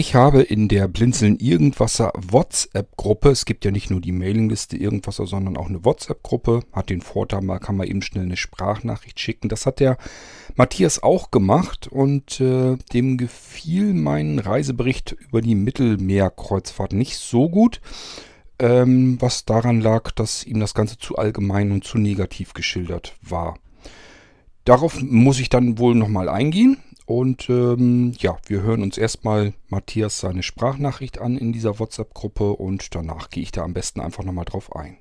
Ich habe in der Blinzeln Irgendwasser WhatsApp-Gruppe, es gibt ja nicht nur die Mailingliste Irgendwasser, sondern auch eine WhatsApp-Gruppe, hat den Vorteil, man kann mal eben schnell eine Sprachnachricht schicken. Das hat der Matthias auch gemacht und äh, dem gefiel mein Reisebericht über die Mittelmeerkreuzfahrt nicht so gut, ähm, was daran lag, dass ihm das Ganze zu allgemein und zu negativ geschildert war. Darauf muss ich dann wohl nochmal eingehen. Und ähm, ja, wir hören uns erstmal Matthias seine Sprachnachricht an in dieser WhatsApp-Gruppe und danach gehe ich da am besten einfach nochmal drauf ein.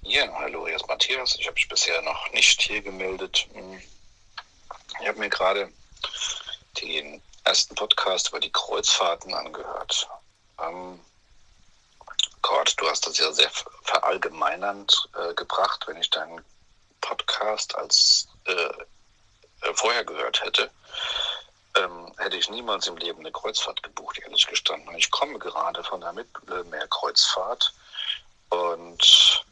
Ja, hallo, hier ist Matthias. Ich habe mich bisher noch nicht hier gemeldet. Hm. Ich habe mir gerade den ersten Podcast über die Kreuzfahrten angehört. Ähm, Gott, du hast das ja sehr verallgemeinernd äh, gebracht, wenn ich deinen Podcast als äh, äh, vorher gehört hätte. Ähm, hätte ich niemals im Leben eine Kreuzfahrt gebucht, ehrlich gestanden. Ich komme gerade von der Mittelmeerkreuzfahrt und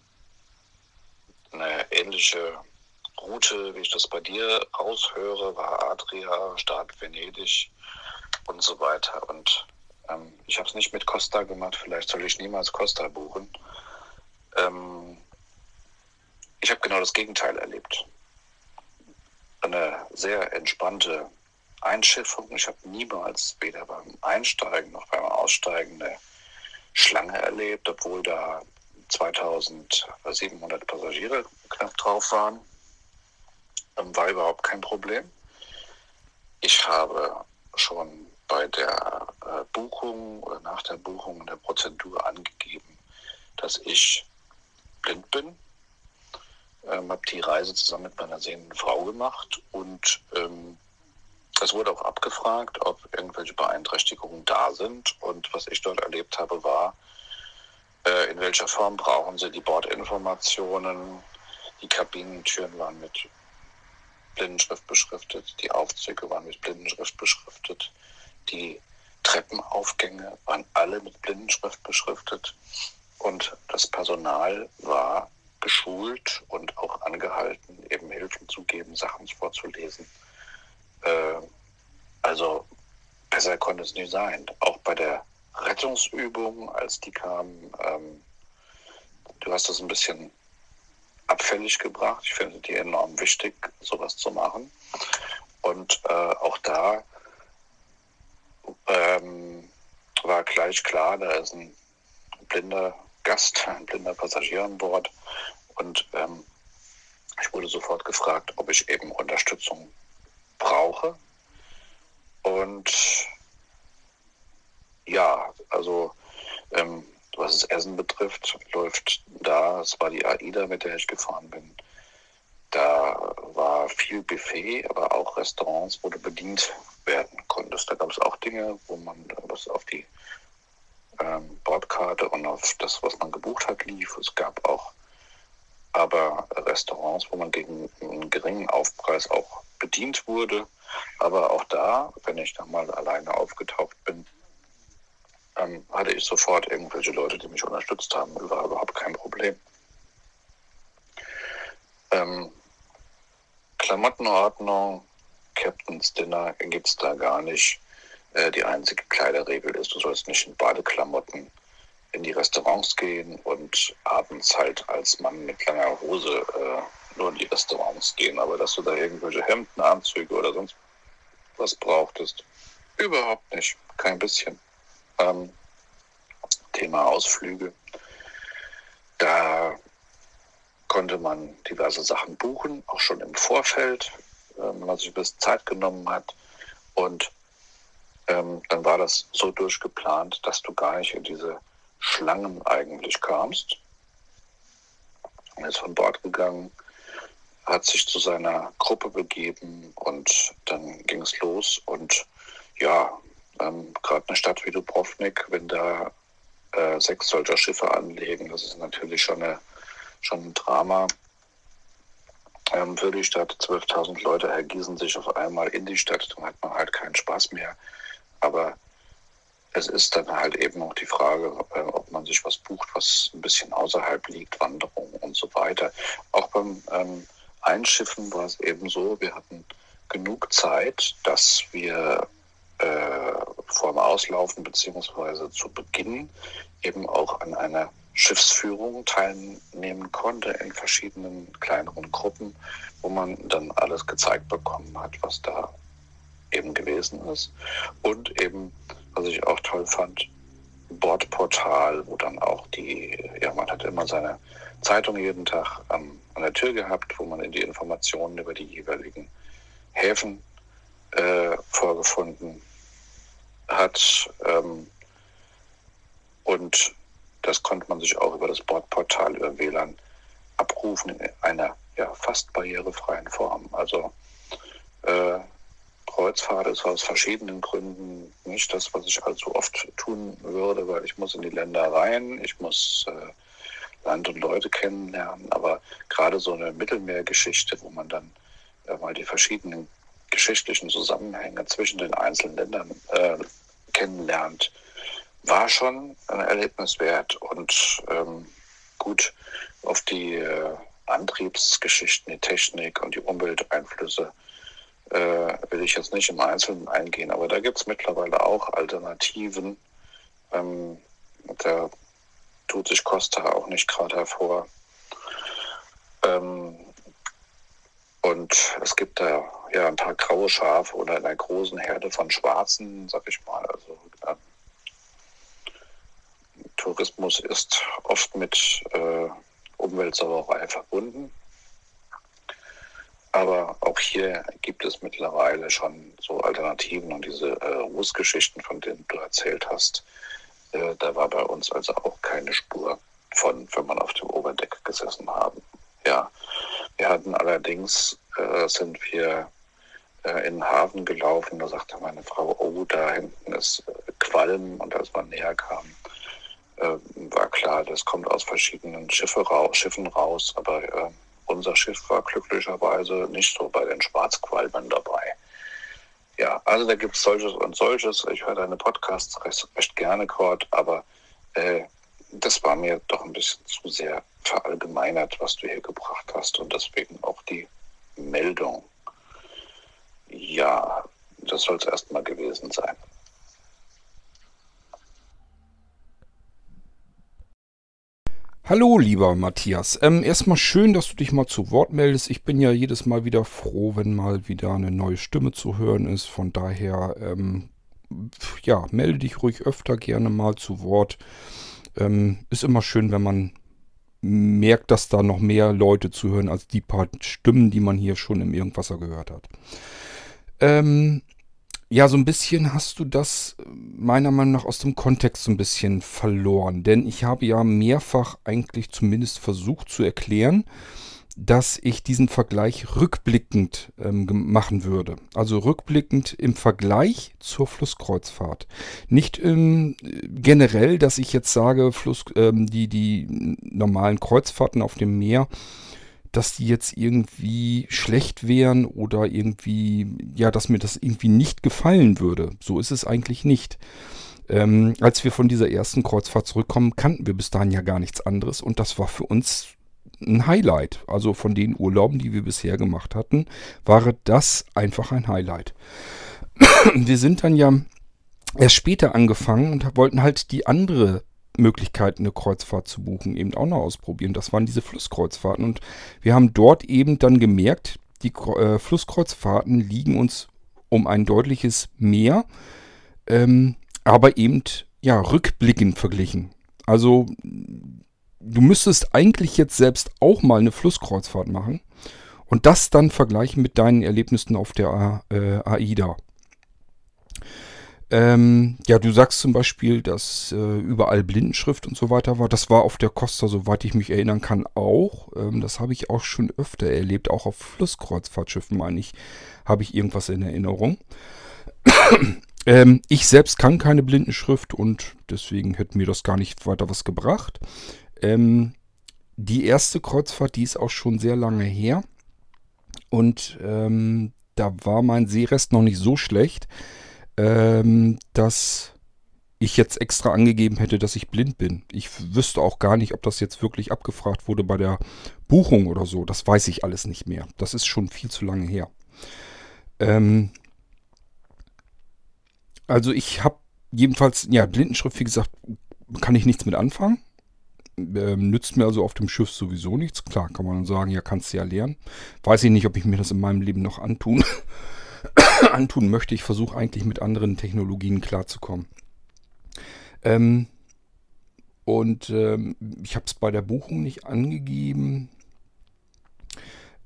eine ähnliche Route, wie ich das bei dir raushöre, war Adria, Start Venedig und so weiter. Und ähm, ich habe es nicht mit Costa gemacht, vielleicht soll ich niemals Costa buchen. Ähm, ich habe genau das Gegenteil erlebt. Eine sehr entspannte Einschiffung. Ich habe niemals weder beim Einsteigen noch beim Aussteigen eine Schlange erlebt, obwohl da 2700 Passagiere knapp drauf waren. War überhaupt kein Problem. Ich habe schon bei der äh, Buchung oder nach der Buchung in der Prozedur angegeben, dass ich blind bin. Ähm, habe die Reise zusammen mit meiner sehenden Frau gemacht und ähm, es wurde auch abgefragt, ob irgendwelche Beeinträchtigungen da sind. Und was ich dort erlebt habe, war, äh, in welcher Form brauchen sie die Bordinformationen. Die Kabinentüren waren mit Blindenschrift beschriftet, die Aufzüge waren mit Blindenschrift beschriftet, die Treppenaufgänge waren alle mit Blindenschrift beschriftet und das Personal war geschult und auch angehalten, eben Hilfen zu geben, Sachen vorzulesen. Äh, also besser konnte es nicht sein. Auch bei der Rettungsübung, als die kamen, ähm, du hast das ein bisschen abfällig gebracht. Ich finde die enorm wichtig, sowas zu machen. Und äh, auch da ähm, war gleich klar, da ist ein blinder Gast, ein blinder Passagier an Bord. Und ähm, ich wurde sofort gefragt, ob ich eben Unterstützung brauche. Und ja, also ähm, was das Essen betrifft, läuft da, es war die AIDA, mit der ich gefahren bin, da war viel Buffet, aber auch Restaurants, wo du bedient werden konntest. Da gab es auch Dinge, wo man was auf die ähm, Bordkarte und auf das, was man gebucht hat, lief. Es gab auch aber Restaurants, wo man gegen einen geringen Aufpreis auch bedient wurde. Aber auch da, wenn ich da mal alleine aufgetaucht bin, ähm, hatte ich sofort irgendwelche Leute, die mich unterstützt haben. War überhaupt kein Problem. Ähm, Klamottenordnung, Captain's Dinner gibt es da gar nicht. Äh, die einzige Kleiderregel ist, du sollst nicht in Badeklamotten in die Restaurants gehen und abends halt als Mann mit langer Hose äh, nur in die Restaurants gehen. Aber dass du da irgendwelche Hemden, Anzüge oder sonst was brauchtest, überhaupt nicht. Kein bisschen. Ähm, Thema Ausflüge. Da konnte man diverse Sachen buchen, auch schon im Vorfeld, äh, wenn man sich ein bisschen Zeit genommen hat. Und ähm, dann war das so durchgeplant, dass du gar nicht in diese Schlangen eigentlich kamst. Er ist von Bord gegangen, hat sich zu seiner Gruppe begeben und dann ging es los. Und ja, ähm, Gerade eine Stadt wie Dubrovnik, wenn da äh, sechs solcher Schiffe anlegen, das ist natürlich schon, eine, schon ein Drama. ähm, für die Stadt. 12.000 Leute ergießen sich auf einmal in die Stadt, dann hat man halt keinen Spaß mehr. Aber es ist dann halt eben auch die Frage, äh, ob man sich was bucht, was ein bisschen außerhalb liegt, Wanderung und so weiter. Auch beim ähm, Einschiffen war es eben so, wir hatten genug Zeit, dass wir äh, vor dem Auslaufen beziehungsweise zu Beginn eben auch an einer Schiffsführung teilnehmen konnte in verschiedenen kleineren Gruppen, wo man dann alles gezeigt bekommen hat, was da eben gewesen ist. Und eben, was ich auch toll fand, Bordportal, wo dann auch die, ja, man hat immer seine Zeitung jeden Tag ähm, an der Tür gehabt, wo man in die Informationen über die jeweiligen Häfen äh, vorgefunden hat. Ähm, und das konnte man sich auch über das Bordportal über WLAN abrufen in einer ja, fast barrierefreien Form. Also äh, Kreuzfahrt ist aus verschiedenen Gründen nicht das, was ich allzu oft tun würde, weil ich muss in die Länder rein, ich muss äh, Land und Leute kennenlernen, aber gerade so eine Mittelmeergeschichte, wo man dann äh, mal die verschiedenen geschichtlichen Zusammenhänge zwischen den einzelnen Ländern äh, kennenlernt, war schon ein Erlebnis wert und ähm, gut auf die äh, Antriebsgeschichten, die Technik und die Umwelteinflüsse äh, will ich jetzt nicht im Einzelnen eingehen, aber da gibt es mittlerweile auch Alternativen. Ähm, da tut sich Costa auch nicht gerade hervor. Ähm, und es gibt da ja ein paar graue Schafe oder einer großen Herde von Schwarzen, sag ich mal. Also äh, Tourismus ist oft mit äh, Umweltsauerei verbunden. Aber auch hier gibt es mittlerweile schon so Alternativen und diese äh, Rußgeschichten, von denen du erzählt hast, äh, da war bei uns also auch keine Spur von, wenn man auf dem Oberdeck gesessen haben. Ja, wir hatten allerdings, äh, sind wir äh, in den Hafen gelaufen, da sagte meine Frau, oh, da hinten ist äh, Qualm und als man näher kam, äh, war klar, das kommt aus verschiedenen Schiffe raus, Schiffen raus, aber äh, unser Schiff war glücklicherweise nicht so bei den Schwarzqualmen dabei. Ja, also da gibt es solches und solches. Ich höre deine Podcasts recht, recht gerne, Kurt, aber äh, das war mir doch ein bisschen zu sehr verallgemeinert, was du hier gebracht hast und deswegen auch die Meldung. Ja, das soll es erstmal gewesen sein. Hallo, lieber Matthias. Ähm, erstmal schön, dass du dich mal zu Wort meldest. Ich bin ja jedes Mal wieder froh, wenn mal wieder eine neue Stimme zu hören ist. Von daher, ähm, ja, melde dich ruhig öfter gerne mal zu Wort. Ähm, ist immer schön, wenn man merkt, dass da noch mehr Leute zuhören als die paar Stimmen, die man hier schon im Irgendwasser gehört hat. Ähm, ja, so ein bisschen hast du das meiner Meinung nach aus dem Kontext so ein bisschen verloren. Denn ich habe ja mehrfach eigentlich zumindest versucht zu erklären, dass ich diesen Vergleich rückblickend ähm, machen würde. Also rückblickend im Vergleich zur Flusskreuzfahrt. Nicht ähm, generell, dass ich jetzt sage, Fluss, ähm, die, die normalen Kreuzfahrten auf dem Meer, dass die jetzt irgendwie schlecht wären oder irgendwie, ja, dass mir das irgendwie nicht gefallen würde. So ist es eigentlich nicht. Ähm, als wir von dieser ersten Kreuzfahrt zurückkommen, kannten wir bis dahin ja gar nichts anderes und das war für uns ein Highlight. Also von den Urlauben, die wir bisher gemacht hatten, war das einfach ein Highlight. wir sind dann ja erst später angefangen und wollten halt die andere Möglichkeit, eine Kreuzfahrt zu buchen, eben auch noch ausprobieren. Das waren diese Flusskreuzfahrten und wir haben dort eben dann gemerkt, die äh, Flusskreuzfahrten liegen uns um ein deutliches mehr, ähm, aber eben ja rückblickend verglichen. Also du müsstest eigentlich jetzt selbst auch mal eine Flusskreuzfahrt machen und das dann vergleichen mit deinen Erlebnissen auf der äh, AIDA. Ähm, ja, du sagst zum Beispiel, dass äh, überall Blindenschrift und so weiter war. Das war auf der Costa, soweit ich mich erinnern kann, auch. Ähm, das habe ich auch schon öfter erlebt. Auch auf Flusskreuzfahrtschiffen, meine ich, habe ich irgendwas in Erinnerung. ähm, ich selbst kann keine Blindenschrift und deswegen hätte mir das gar nicht weiter was gebracht. Ähm, die erste Kreuzfahrt, die ist auch schon sehr lange her. Und ähm, da war mein Sehrest noch nicht so schlecht, ähm, dass ich jetzt extra angegeben hätte, dass ich blind bin. Ich wüsste auch gar nicht, ob das jetzt wirklich abgefragt wurde bei der Buchung oder so. Das weiß ich alles nicht mehr. Das ist schon viel zu lange her. Ähm, also ich habe jedenfalls, ja, Blindenschrift, wie gesagt, kann ich nichts mit anfangen. Ähm, nützt mir also auf dem Schiff sowieso nichts. Klar, kann man sagen, ja, kannst du ja lernen. Weiß ich nicht, ob ich mir das in meinem Leben noch antun, antun möchte. Ich versuche eigentlich mit anderen Technologien klarzukommen. Ähm, und ähm, ich habe es bei der Buchung nicht angegeben.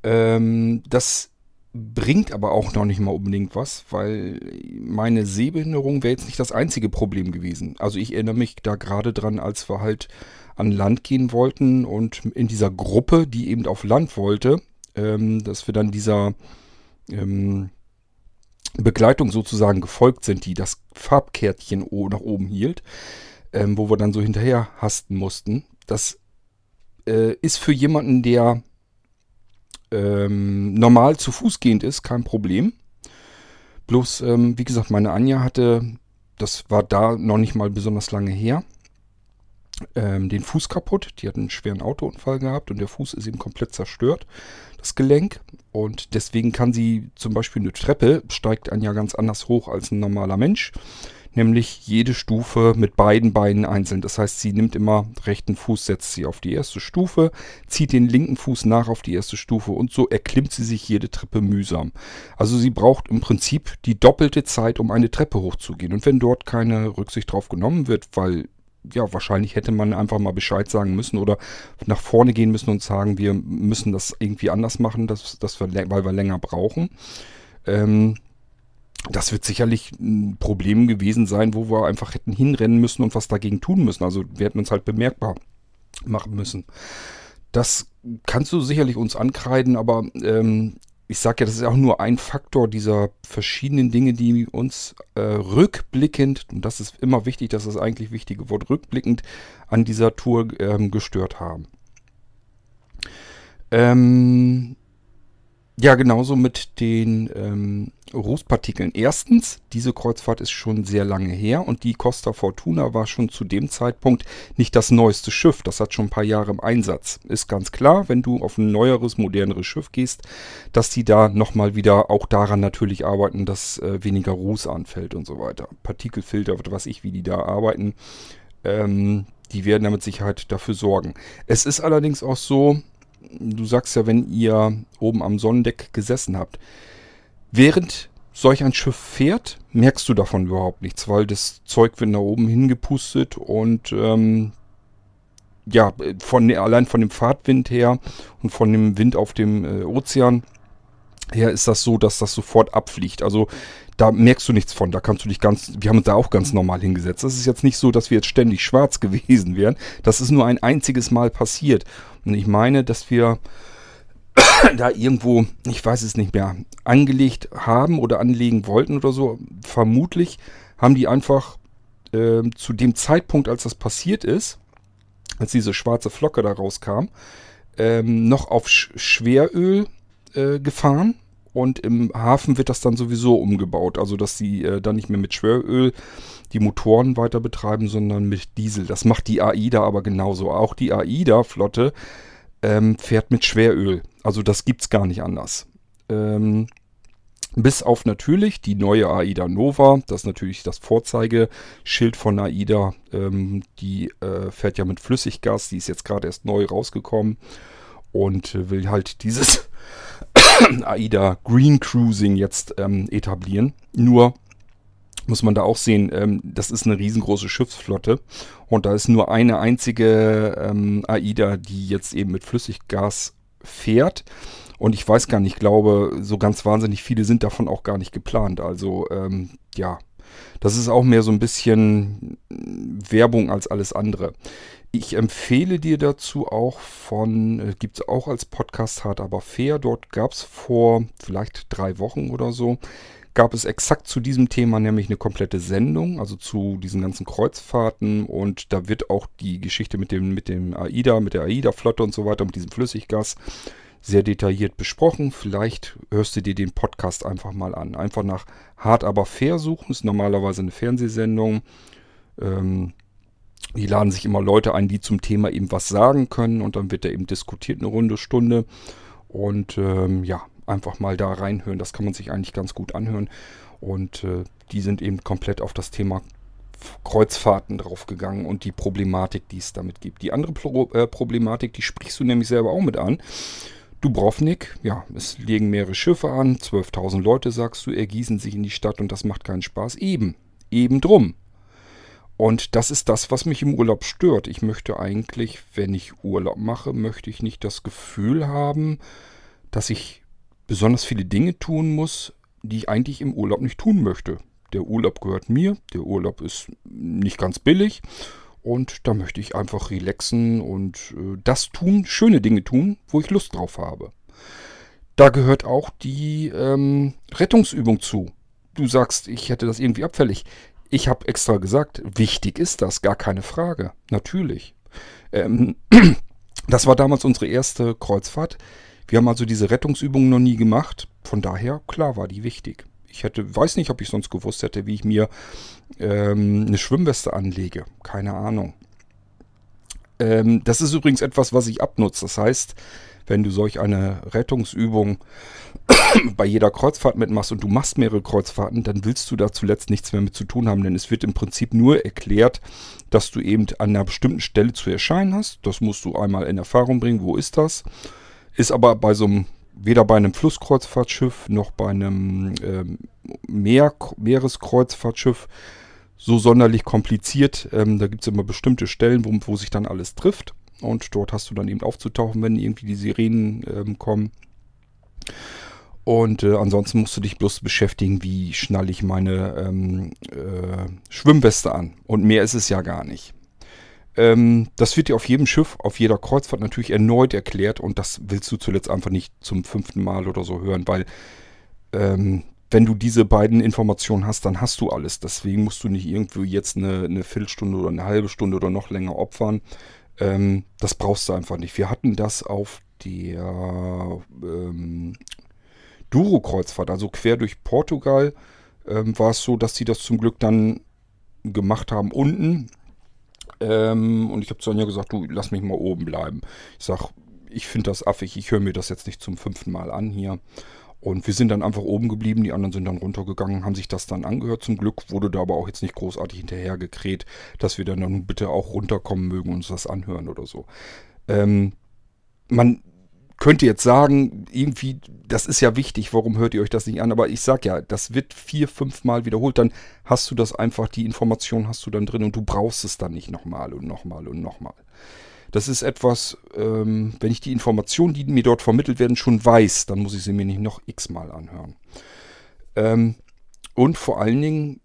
Ähm, das bringt aber auch noch nicht mal unbedingt was, weil meine Sehbehinderung wäre jetzt nicht das einzige Problem gewesen. Also ich erinnere mich da gerade dran, als wir halt an Land gehen wollten und in dieser Gruppe, die eben auf Land wollte, ähm, dass wir dann dieser ähm, Begleitung sozusagen gefolgt sind, die das Farbkärtchen nach oben hielt, ähm, wo wir dann so hinterher hasten mussten. Das äh, ist für jemanden, der ähm, normal zu Fuß gehend ist, kein Problem. Bloß, ähm, wie gesagt, meine Anja hatte, das war da noch nicht mal besonders lange her, ähm, den Fuß kaputt. Die hat einen schweren Autounfall gehabt und der Fuß ist eben komplett zerstört, das Gelenk. Und deswegen kann sie zum Beispiel eine Treppe, steigt Anja ganz anders hoch als ein normaler Mensch nämlich jede Stufe mit beiden Beinen einzeln. Das heißt, sie nimmt immer rechten Fuß, setzt sie auf die erste Stufe, zieht den linken Fuß nach auf die erste Stufe und so erklimmt sie sich jede Treppe mühsam. Also sie braucht im Prinzip die doppelte Zeit, um eine Treppe hochzugehen. Und wenn dort keine Rücksicht drauf genommen wird, weil ja, wahrscheinlich hätte man einfach mal Bescheid sagen müssen oder nach vorne gehen müssen und sagen, wir müssen das irgendwie anders machen, dass, dass wir, weil wir länger brauchen. Ähm, das wird sicherlich ein Problem gewesen sein, wo wir einfach hätten hinrennen müssen und was dagegen tun müssen. Also wir hätten uns halt bemerkbar machen müssen. Das kannst du sicherlich uns ankreiden, aber ähm, ich sage ja, das ist auch nur ein Faktor dieser verschiedenen Dinge, die uns äh, rückblickend, und das ist immer wichtig, das ist eigentlich wichtige Wort, rückblickend an dieser Tour ähm, gestört haben. Ähm, ja, genauso mit den ähm, Rußpartikeln. Erstens, diese Kreuzfahrt ist schon sehr lange her und die Costa Fortuna war schon zu dem Zeitpunkt nicht das neueste Schiff. Das hat schon ein paar Jahre im Einsatz. Ist ganz klar, wenn du auf ein neueres, moderneres Schiff gehst, dass die da nochmal wieder auch daran natürlich arbeiten, dass äh, weniger Ruß anfällt und so weiter. Partikelfilter, was ich, wie die da arbeiten. Ähm, die werden da mit Sicherheit dafür sorgen. Es ist allerdings auch so, du sagst ja, wenn ihr oben am Sonnendeck gesessen habt, während solch ein Schiff fährt, merkst du davon überhaupt nichts, weil das Zeug wird nach oben hingepustet und ähm, ja, von, allein von dem Fahrtwind her und von dem Wind auf dem äh, Ozean her ist das so, dass das sofort abfliegt. Also da merkst du nichts von. Da kannst du dich ganz, wir haben uns da auch ganz normal hingesetzt. Das ist jetzt nicht so, dass wir jetzt ständig schwarz gewesen wären. Das ist nur ein einziges Mal passiert. Und ich meine, dass wir da irgendwo, ich weiß es nicht mehr, angelegt haben oder anlegen wollten oder so. Vermutlich haben die einfach äh, zu dem Zeitpunkt, als das passiert ist, als diese schwarze Flocke da rauskam, ähm, noch auf Sch Schweröl äh, gefahren und im Hafen wird das dann sowieso umgebaut. Also dass sie äh, dann nicht mehr mit Schweröl die Motoren weiter betreiben, sondern mit Diesel. Das macht die AIDA aber genauso. Auch die AIDA-Flotte ähm, fährt mit Schweröl. Also das gibt es gar nicht anders. Ähm, bis auf natürlich die neue AIDA Nova, das ist natürlich das Vorzeigeschild von AIDA. Ähm, die äh, fährt ja mit Flüssiggas, die ist jetzt gerade erst neu rausgekommen und äh, will halt dieses AIDA Green Cruising jetzt ähm, etablieren. Nur muss man da auch sehen, ähm, das ist eine riesengroße Schiffsflotte und da ist nur eine einzige ähm, AIDA, die jetzt eben mit Flüssiggas fährt. Und ich weiß gar nicht, ich glaube, so ganz wahnsinnig viele sind davon auch gar nicht geplant. Also ähm, ja, das ist auch mehr so ein bisschen Werbung als alles andere. Ich empfehle dir dazu auch von, äh, gibt es auch als Podcast Hart aber fair. Dort gab es vor vielleicht drei Wochen oder so, gab es exakt zu diesem Thema nämlich eine komplette Sendung, also zu diesen ganzen Kreuzfahrten und da wird auch die Geschichte mit dem, mit dem AIDA, mit der AIDA-Flotte und so weiter, mit diesem Flüssiggas sehr detailliert besprochen. Vielleicht hörst du dir den Podcast einfach mal an. Einfach nach Hart aber fair suchen. Ist normalerweise eine Fernsehsendung. Ähm, die laden sich immer Leute ein, die zum Thema eben was sagen können. Und dann wird da eben diskutiert eine Runde, Stunde. Und ähm, ja, einfach mal da reinhören. Das kann man sich eigentlich ganz gut anhören. Und äh, die sind eben komplett auf das Thema Kreuzfahrten draufgegangen und die Problematik, die es damit gibt. Die andere Pro äh, Problematik, die sprichst du nämlich selber auch mit an. Dubrovnik, ja, es legen mehrere Schiffe an, 12.000 Leute, sagst du, ergießen sich in die Stadt und das macht keinen Spaß. Eben, eben drum. Und das ist das, was mich im Urlaub stört. Ich möchte eigentlich, wenn ich Urlaub mache, möchte ich nicht das Gefühl haben, dass ich besonders viele Dinge tun muss, die ich eigentlich im Urlaub nicht tun möchte. Der Urlaub gehört mir, der Urlaub ist nicht ganz billig und da möchte ich einfach relaxen und äh, das tun, schöne Dinge tun, wo ich Lust drauf habe. Da gehört auch die ähm, Rettungsübung zu. Du sagst, ich hätte das irgendwie abfällig. Ich habe extra gesagt, wichtig ist das, gar keine Frage. Natürlich. Ähm, das war damals unsere erste Kreuzfahrt. Wir haben also diese Rettungsübung noch nie gemacht. Von daher, klar, war die wichtig. Ich hätte, weiß nicht, ob ich sonst gewusst hätte, wie ich mir ähm, eine Schwimmweste anlege. Keine Ahnung. Ähm, das ist übrigens etwas, was ich abnutze. Das heißt, wenn du solch eine Rettungsübung bei jeder Kreuzfahrt mitmachst und du machst mehrere Kreuzfahrten, dann willst du da zuletzt nichts mehr mit zu tun haben, denn es wird im Prinzip nur erklärt, dass du eben an einer bestimmten Stelle zu erscheinen hast. Das musst du einmal in Erfahrung bringen, wo ist das? Ist aber bei so einem, weder bei einem Flusskreuzfahrtschiff noch bei einem ähm, Meer, Meereskreuzfahrtschiff so sonderlich kompliziert. Ähm, da gibt es immer bestimmte Stellen, wo, wo sich dann alles trifft. Und dort hast du dann eben aufzutauchen, wenn irgendwie die Sirenen ähm, kommen. Und äh, ansonsten musst du dich bloß beschäftigen, wie schnalle ich meine ähm, äh, Schwimmweste an. Und mehr ist es ja gar nicht. Ähm, das wird dir auf jedem Schiff, auf jeder Kreuzfahrt natürlich erneut erklärt. Und das willst du zuletzt einfach nicht zum fünften Mal oder so hören, weil ähm, wenn du diese beiden Informationen hast, dann hast du alles. Deswegen musst du nicht irgendwie jetzt eine, eine Viertelstunde oder eine halbe Stunde oder noch länger opfern. Ähm, das brauchst du einfach nicht. Wir hatten das auf der ähm, Duro-Kreuzfahrt, also quer durch Portugal, ähm, war es so, dass sie das zum Glück dann gemacht haben unten. Ähm, und ich habe zu Anja gesagt, du lass mich mal oben bleiben. Ich sag, ich finde das affig, ich höre mir das jetzt nicht zum fünften Mal an hier. Und wir sind dann einfach oben geblieben, die anderen sind dann runtergegangen, haben sich das dann angehört. Zum Glück wurde da aber auch jetzt nicht großartig hinterhergekräht, dass wir dann nun bitte auch runterkommen mögen und uns das anhören oder so. Ähm, man könnte jetzt sagen, irgendwie, das ist ja wichtig, warum hört ihr euch das nicht an? Aber ich sag ja, das wird vier, fünf Mal wiederholt, dann hast du das einfach, die Information hast du dann drin und du brauchst es dann nicht nochmal und nochmal und nochmal. Das ist etwas, ähm, wenn ich die Informationen, die mir dort vermittelt werden, schon weiß, dann muss ich sie mir nicht noch x-mal anhören. Ähm, und vor allen Dingen,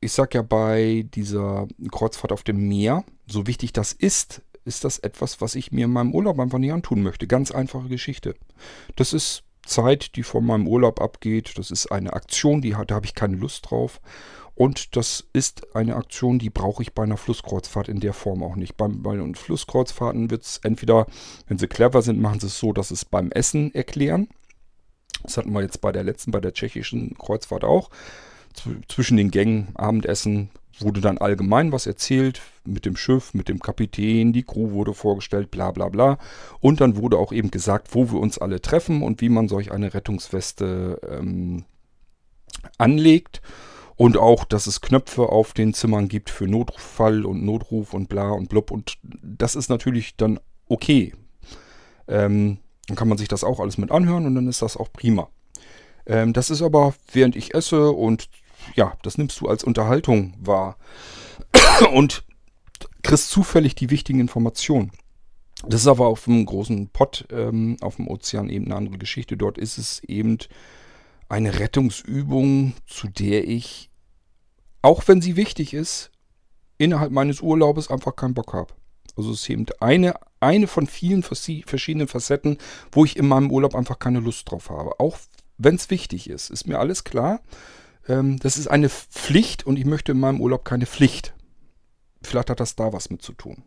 ich sag ja bei dieser Kreuzfahrt auf dem Meer, so wichtig das ist, ist das etwas, was ich mir in meinem Urlaub einfach nicht antun möchte. Ganz einfache Geschichte. Das ist Zeit, die von meinem Urlaub abgeht. Das ist eine Aktion, die, da habe ich keine Lust drauf. Und das ist eine Aktion, die brauche ich bei einer Flusskreuzfahrt in der Form auch nicht. Bei, bei Flusskreuzfahrten wird es entweder, wenn sie clever sind, machen sie es so, dass sie es beim Essen erklären. Das hatten wir jetzt bei der letzten, bei der tschechischen Kreuzfahrt auch. Zwischen den Gängen, Abendessen, wurde dann allgemein was erzählt mit dem Schiff, mit dem Kapitän, die Crew wurde vorgestellt, bla bla bla. Und dann wurde auch eben gesagt, wo wir uns alle treffen und wie man solch eine Rettungsweste ähm, anlegt. Und auch, dass es Knöpfe auf den Zimmern gibt für Notfall und Notruf und bla und blub. Und das ist natürlich dann okay. Ähm, dann kann man sich das auch alles mit anhören und dann ist das auch prima. Ähm, das ist aber, während ich esse und ja, das nimmst du als Unterhaltung wahr. und kriegst zufällig die wichtigen Informationen. Das ist aber auf dem großen Pott ähm, auf dem Ozean eben eine andere Geschichte. Dort ist es eben eine Rettungsübung, zu der ich, auch wenn sie wichtig ist, innerhalb meines Urlaubes einfach keinen Bock habe. Also es ist eben eine, eine von vielen verschiedenen Facetten, wo ich in meinem Urlaub einfach keine Lust drauf habe. Auch wenn es wichtig ist, ist mir alles klar. Ähm, das ist eine Pflicht und ich möchte in meinem Urlaub keine Pflicht. Vielleicht hat das da was mit zu tun.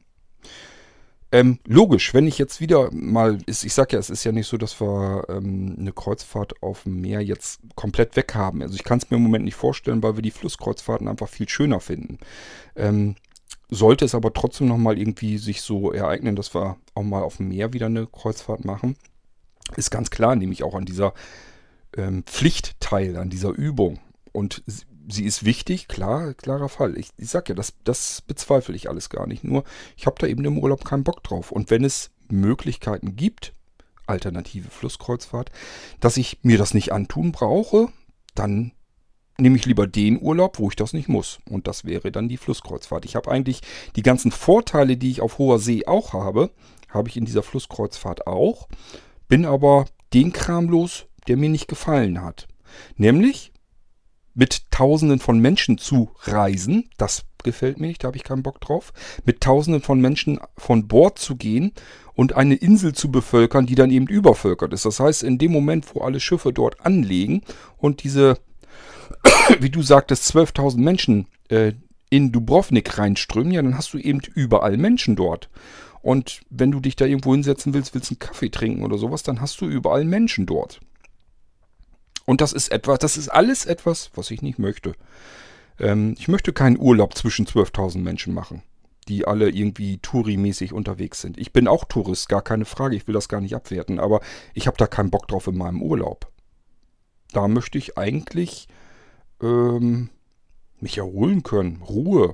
Ähm, logisch, wenn ich jetzt wieder mal, ist, ich sag ja, es ist ja nicht so, dass wir ähm, eine Kreuzfahrt auf dem Meer jetzt komplett weg haben. Also ich kann es mir im Moment nicht vorstellen, weil wir die Flusskreuzfahrten einfach viel schöner finden. Ähm, sollte es aber trotzdem nochmal irgendwie sich so ereignen, dass wir auch mal auf dem Meer wieder eine Kreuzfahrt machen, ist ganz klar, nämlich auch an dieser ähm, Pflichtteil, an dieser Übung. Und sie ist wichtig, klar, klarer Fall. Ich, ich sag ja, das, das bezweifle ich alles gar nicht. Nur, ich habe da eben im Urlaub keinen Bock drauf. Und wenn es Möglichkeiten gibt, alternative Flusskreuzfahrt, dass ich mir das nicht antun brauche, dann nehme ich lieber den Urlaub, wo ich das nicht muss. Und das wäre dann die Flusskreuzfahrt. Ich habe eigentlich die ganzen Vorteile, die ich auf hoher See auch habe, habe ich in dieser Flusskreuzfahrt auch. Bin aber den Kram los, der mir nicht gefallen hat. Nämlich mit Tausenden von Menschen zu reisen, das gefällt mir nicht, da habe ich keinen Bock drauf, mit Tausenden von Menschen von Bord zu gehen und eine Insel zu bevölkern, die dann eben übervölkert ist. Das heißt, in dem Moment, wo alle Schiffe dort anlegen und diese, wie du sagtest, 12.000 Menschen äh, in Dubrovnik reinströmen, ja, dann hast du eben überall Menschen dort. Und wenn du dich da irgendwo hinsetzen willst, willst einen Kaffee trinken oder sowas, dann hast du überall Menschen dort. Und das ist etwas, das ist alles etwas, was ich nicht möchte. Ähm, ich möchte keinen Urlaub zwischen 12.000 Menschen machen, die alle irgendwie Touri-mäßig unterwegs sind. Ich bin auch Tourist, gar keine Frage, ich will das gar nicht abwerten, aber ich habe da keinen Bock drauf in meinem Urlaub. Da möchte ich eigentlich ähm, mich erholen können, Ruhe,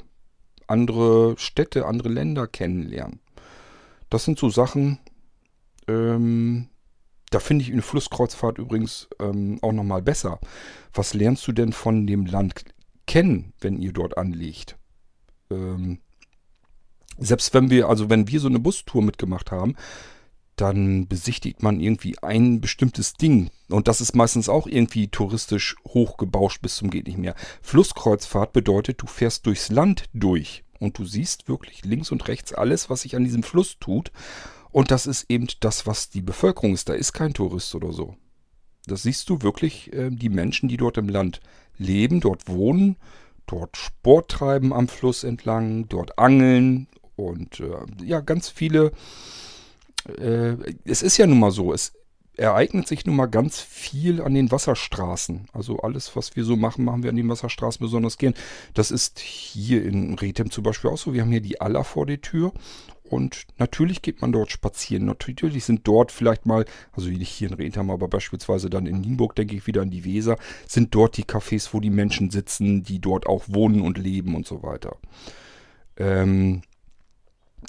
andere Städte, andere Länder kennenlernen. Das sind so Sachen, ähm, da finde ich eine Flusskreuzfahrt übrigens ähm, auch nochmal besser. Was lernst du denn von dem Land kennen, wenn ihr dort anlegt? Ähm, selbst wenn wir, also wenn wir so eine Bustour mitgemacht haben, dann besichtigt man irgendwie ein bestimmtes Ding. Und das ist meistens auch irgendwie touristisch hochgebauscht bis zum geht nicht mehr. Flusskreuzfahrt bedeutet, du fährst durchs Land durch und du siehst wirklich links und rechts alles, was sich an diesem Fluss tut. Und das ist eben das, was die Bevölkerung ist. Da ist kein Tourist oder so. Das siehst du wirklich, äh, die Menschen, die dort im Land leben, dort wohnen, dort Sport treiben am Fluss entlang, dort angeln und äh, ja, ganz viele. Äh, es ist ja nun mal so, es ereignet sich nun mal ganz viel an den Wasserstraßen. Also alles, was wir so machen, machen wir an den Wasserstraßen besonders gern. Das ist hier in Rethem zum Beispiel auch so. Wir haben hier die Aller vor der Tür und natürlich geht man dort spazieren. Natürlich sind dort vielleicht mal, also wie nicht hier in Rentham, aber beispielsweise dann in Nienburg, denke ich wieder an die Weser, sind dort die Cafés, wo die Menschen sitzen, die dort auch wohnen und leben und so weiter. Ähm,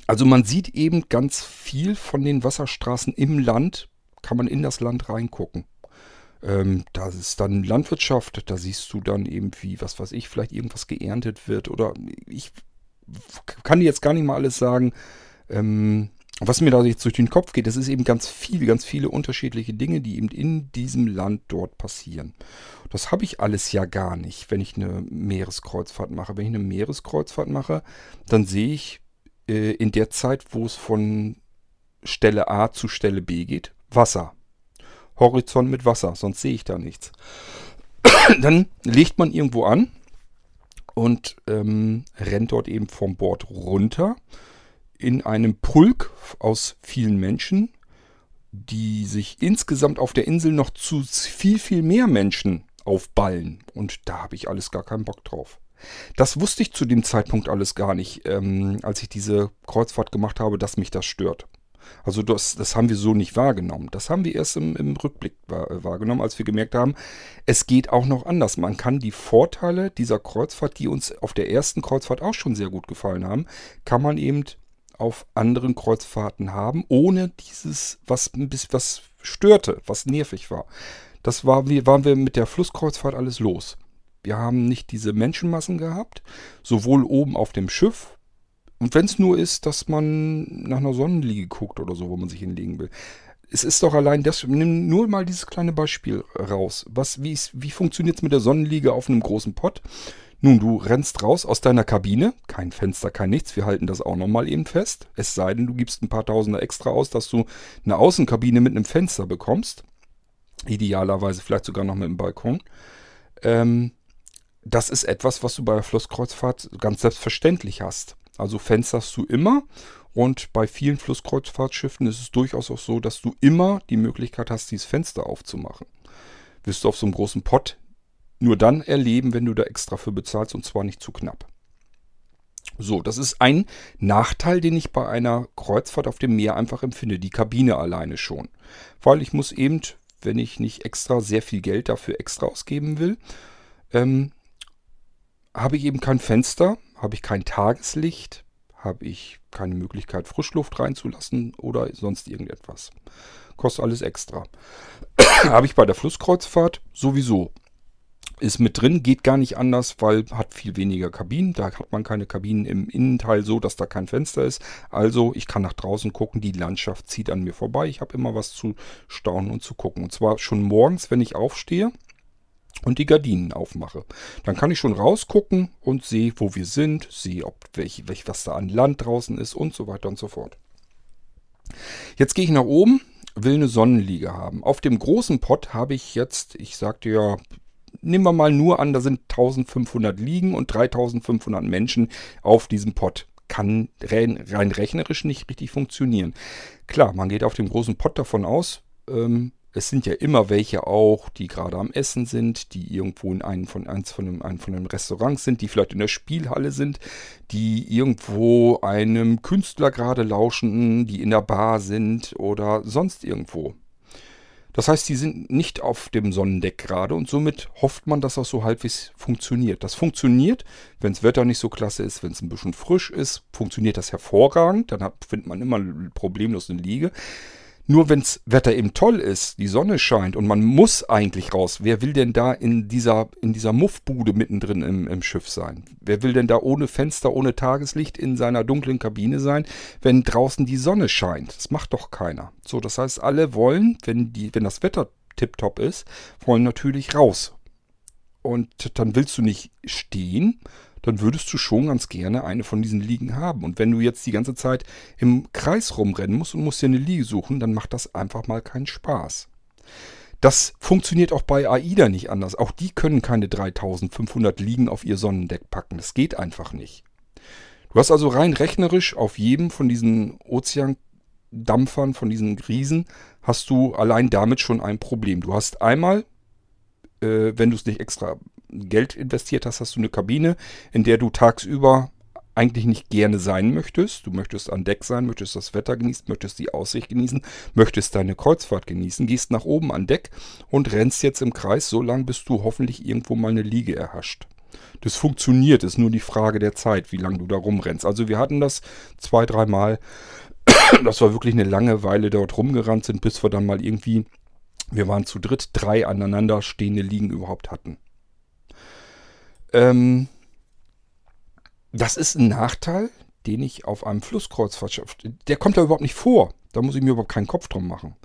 also man sieht eben ganz viel von den Wasserstraßen im Land, kann man in das Land reingucken. Ähm, da ist dann Landwirtschaft, da siehst du dann eben wie, was weiß ich, vielleicht irgendwas geerntet wird oder ich kann dir jetzt gar nicht mal alles sagen. Ähm, was mir da jetzt durch den Kopf geht, das ist eben ganz viel, ganz viele unterschiedliche Dinge, die eben in diesem Land dort passieren. Das habe ich alles ja gar nicht, wenn ich eine Meereskreuzfahrt mache. Wenn ich eine Meereskreuzfahrt mache, dann sehe ich äh, in der Zeit, wo es von Stelle A zu Stelle B geht, Wasser. Horizont mit Wasser, sonst sehe ich da nichts. dann legt man irgendwo an und ähm, rennt dort eben vom Bord runter in einem Pulk aus vielen Menschen, die sich insgesamt auf der Insel noch zu viel, viel mehr Menschen aufballen. Und da habe ich alles gar keinen Bock drauf. Das wusste ich zu dem Zeitpunkt alles gar nicht, ähm, als ich diese Kreuzfahrt gemacht habe, dass mich das stört. Also das, das haben wir so nicht wahrgenommen. Das haben wir erst im, im Rückblick wahrgenommen, als wir gemerkt haben, es geht auch noch anders. Man kann die Vorteile dieser Kreuzfahrt, die uns auf der ersten Kreuzfahrt auch schon sehr gut gefallen haben, kann man eben auf anderen Kreuzfahrten haben, ohne dieses, was ein bisschen was störte, was nervig war. Das war, waren wir mit der Flusskreuzfahrt alles los. Wir haben nicht diese Menschenmassen gehabt, sowohl oben auf dem Schiff und wenn es nur ist, dass man nach einer Sonnenliege guckt oder so, wo man sich hinlegen will. Es ist doch allein das, nimm nur mal dieses kleine Beispiel raus. Was, wie, wie funktioniert es mit der Sonnenliege auf einem großen Pott? Nun, du rennst raus aus deiner Kabine, kein Fenster, kein nichts, wir halten das auch nochmal eben fest. Es sei denn, du gibst ein paar Tausender extra aus, dass du eine Außenkabine mit einem Fenster bekommst. Idealerweise vielleicht sogar noch mit einem Balkon. Ähm, das ist etwas, was du bei der Flusskreuzfahrt ganz selbstverständlich hast. Also Fenster hast du immer Und bei vielen Flusskreuzfahrtschiffen ist es durchaus auch so, dass du immer die Möglichkeit hast, dieses Fenster aufzumachen. Wirst du auf so einem großen Pott nur dann erleben, wenn du da extra für bezahlst und zwar nicht zu knapp. So, das ist ein Nachteil, den ich bei einer Kreuzfahrt auf dem Meer einfach empfinde. Die Kabine alleine schon. Weil ich muss eben, wenn ich nicht extra sehr viel Geld dafür extra ausgeben will, ähm, habe ich eben kein Fenster, habe ich kein Tageslicht, habe ich keine Möglichkeit, Frischluft reinzulassen oder sonst irgendetwas. Kostet alles extra. habe ich bei der Flusskreuzfahrt sowieso ist mit drin, geht gar nicht anders, weil hat viel weniger Kabinen. Da hat man keine Kabinen im Innenteil so, dass da kein Fenster ist. Also ich kann nach draußen gucken, die Landschaft zieht an mir vorbei. Ich habe immer was zu staunen und zu gucken. Und zwar schon morgens, wenn ich aufstehe und die Gardinen aufmache. Dann kann ich schon rausgucken und sehe, wo wir sind, sehe, ob welch, welch, was da an Land draußen ist und so weiter und so fort. Jetzt gehe ich nach oben, will eine Sonnenliege haben. Auf dem großen Pott habe ich jetzt, ich sagte ja, nehmen wir mal nur an, da sind 1500 Liegen und 3500 Menschen auf diesem Pott. Kann rein, rein rechnerisch nicht richtig funktionieren. Klar, man geht auf dem großen Pott davon aus, ähm, es sind ja immer welche auch, die gerade am Essen sind, die irgendwo in einem von, eins von einem, einem von einem Restaurant sind, die vielleicht in der Spielhalle sind, die irgendwo einem Künstler gerade lauschen, die in der Bar sind oder sonst irgendwo. Das heißt, die sind nicht auf dem Sonnendeck gerade und somit hofft man, dass das so halbwegs funktioniert. Das funktioniert, wenn das Wetter nicht so klasse ist, wenn es ein bisschen frisch ist, funktioniert das hervorragend. Dann hat, findet man immer problemlos eine Liege. Nur wenns Wetter eben toll ist, die Sonne scheint und man muss eigentlich raus. Wer will denn da in dieser, in dieser Muffbude mittendrin im, im Schiff sein? Wer will denn da ohne Fenster, ohne Tageslicht in seiner dunklen Kabine sein, wenn draußen die Sonne scheint? Das macht doch keiner. So, das heißt, alle wollen, wenn, die, wenn das Wetter tiptop ist, wollen natürlich raus. Und dann willst du nicht stehen, dann würdest du schon ganz gerne eine von diesen Liegen haben. Und wenn du jetzt die ganze Zeit im Kreis rumrennen musst und musst dir eine Liege suchen, dann macht das einfach mal keinen Spaß. Das funktioniert auch bei AIDA nicht anders. Auch die können keine 3500 Liegen auf ihr Sonnendeck packen. Das geht einfach nicht. Du hast also rein rechnerisch auf jedem von diesen Ozeandampfern, von diesen Riesen, hast du allein damit schon ein Problem. Du hast einmal, äh, wenn du es nicht extra Geld investiert hast, hast du eine Kabine, in der du tagsüber eigentlich nicht gerne sein möchtest. Du möchtest an Deck sein, möchtest das Wetter genießen, möchtest die Aussicht genießen, möchtest deine Kreuzfahrt genießen, gehst nach oben an Deck und rennst jetzt im Kreis so lange, bis du hoffentlich irgendwo mal eine Liege erhascht. Das funktioniert, ist nur die Frage der Zeit, wie lange du da rumrennst. Also wir hatten das zwei, dreimal, dass wir wirklich eine lange Weile dort rumgerannt sind, bis wir dann mal irgendwie, wir waren zu dritt, drei aneinander stehende Liegen überhaupt hatten. Ähm, das ist ein Nachteil, den ich auf einem Flusskreuzfahrtschiff, der kommt da überhaupt nicht vor. Da muss ich mir überhaupt keinen Kopf drum machen.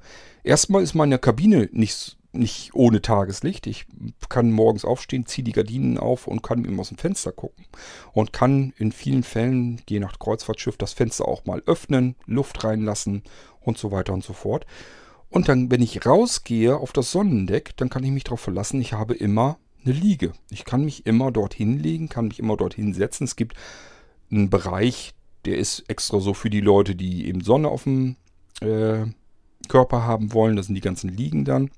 Erstmal ist meine Kabine nicht, nicht ohne Tageslicht. Ich kann morgens aufstehen, ziehe die Gardinen auf und kann eben aus dem Fenster gucken. Und kann in vielen Fällen, je nach Kreuzfahrtschiff, das Fenster auch mal öffnen, Luft reinlassen und so weiter und so fort. Und dann, wenn ich rausgehe auf das Sonnendeck, dann kann ich mich darauf verlassen, ich habe immer eine Liege. Ich kann mich immer dorthin legen, kann mich immer dorthin setzen. Es gibt einen Bereich, der ist extra so für die Leute, die eben Sonne auf dem äh, Körper haben wollen. Das sind die ganzen Liegen dann.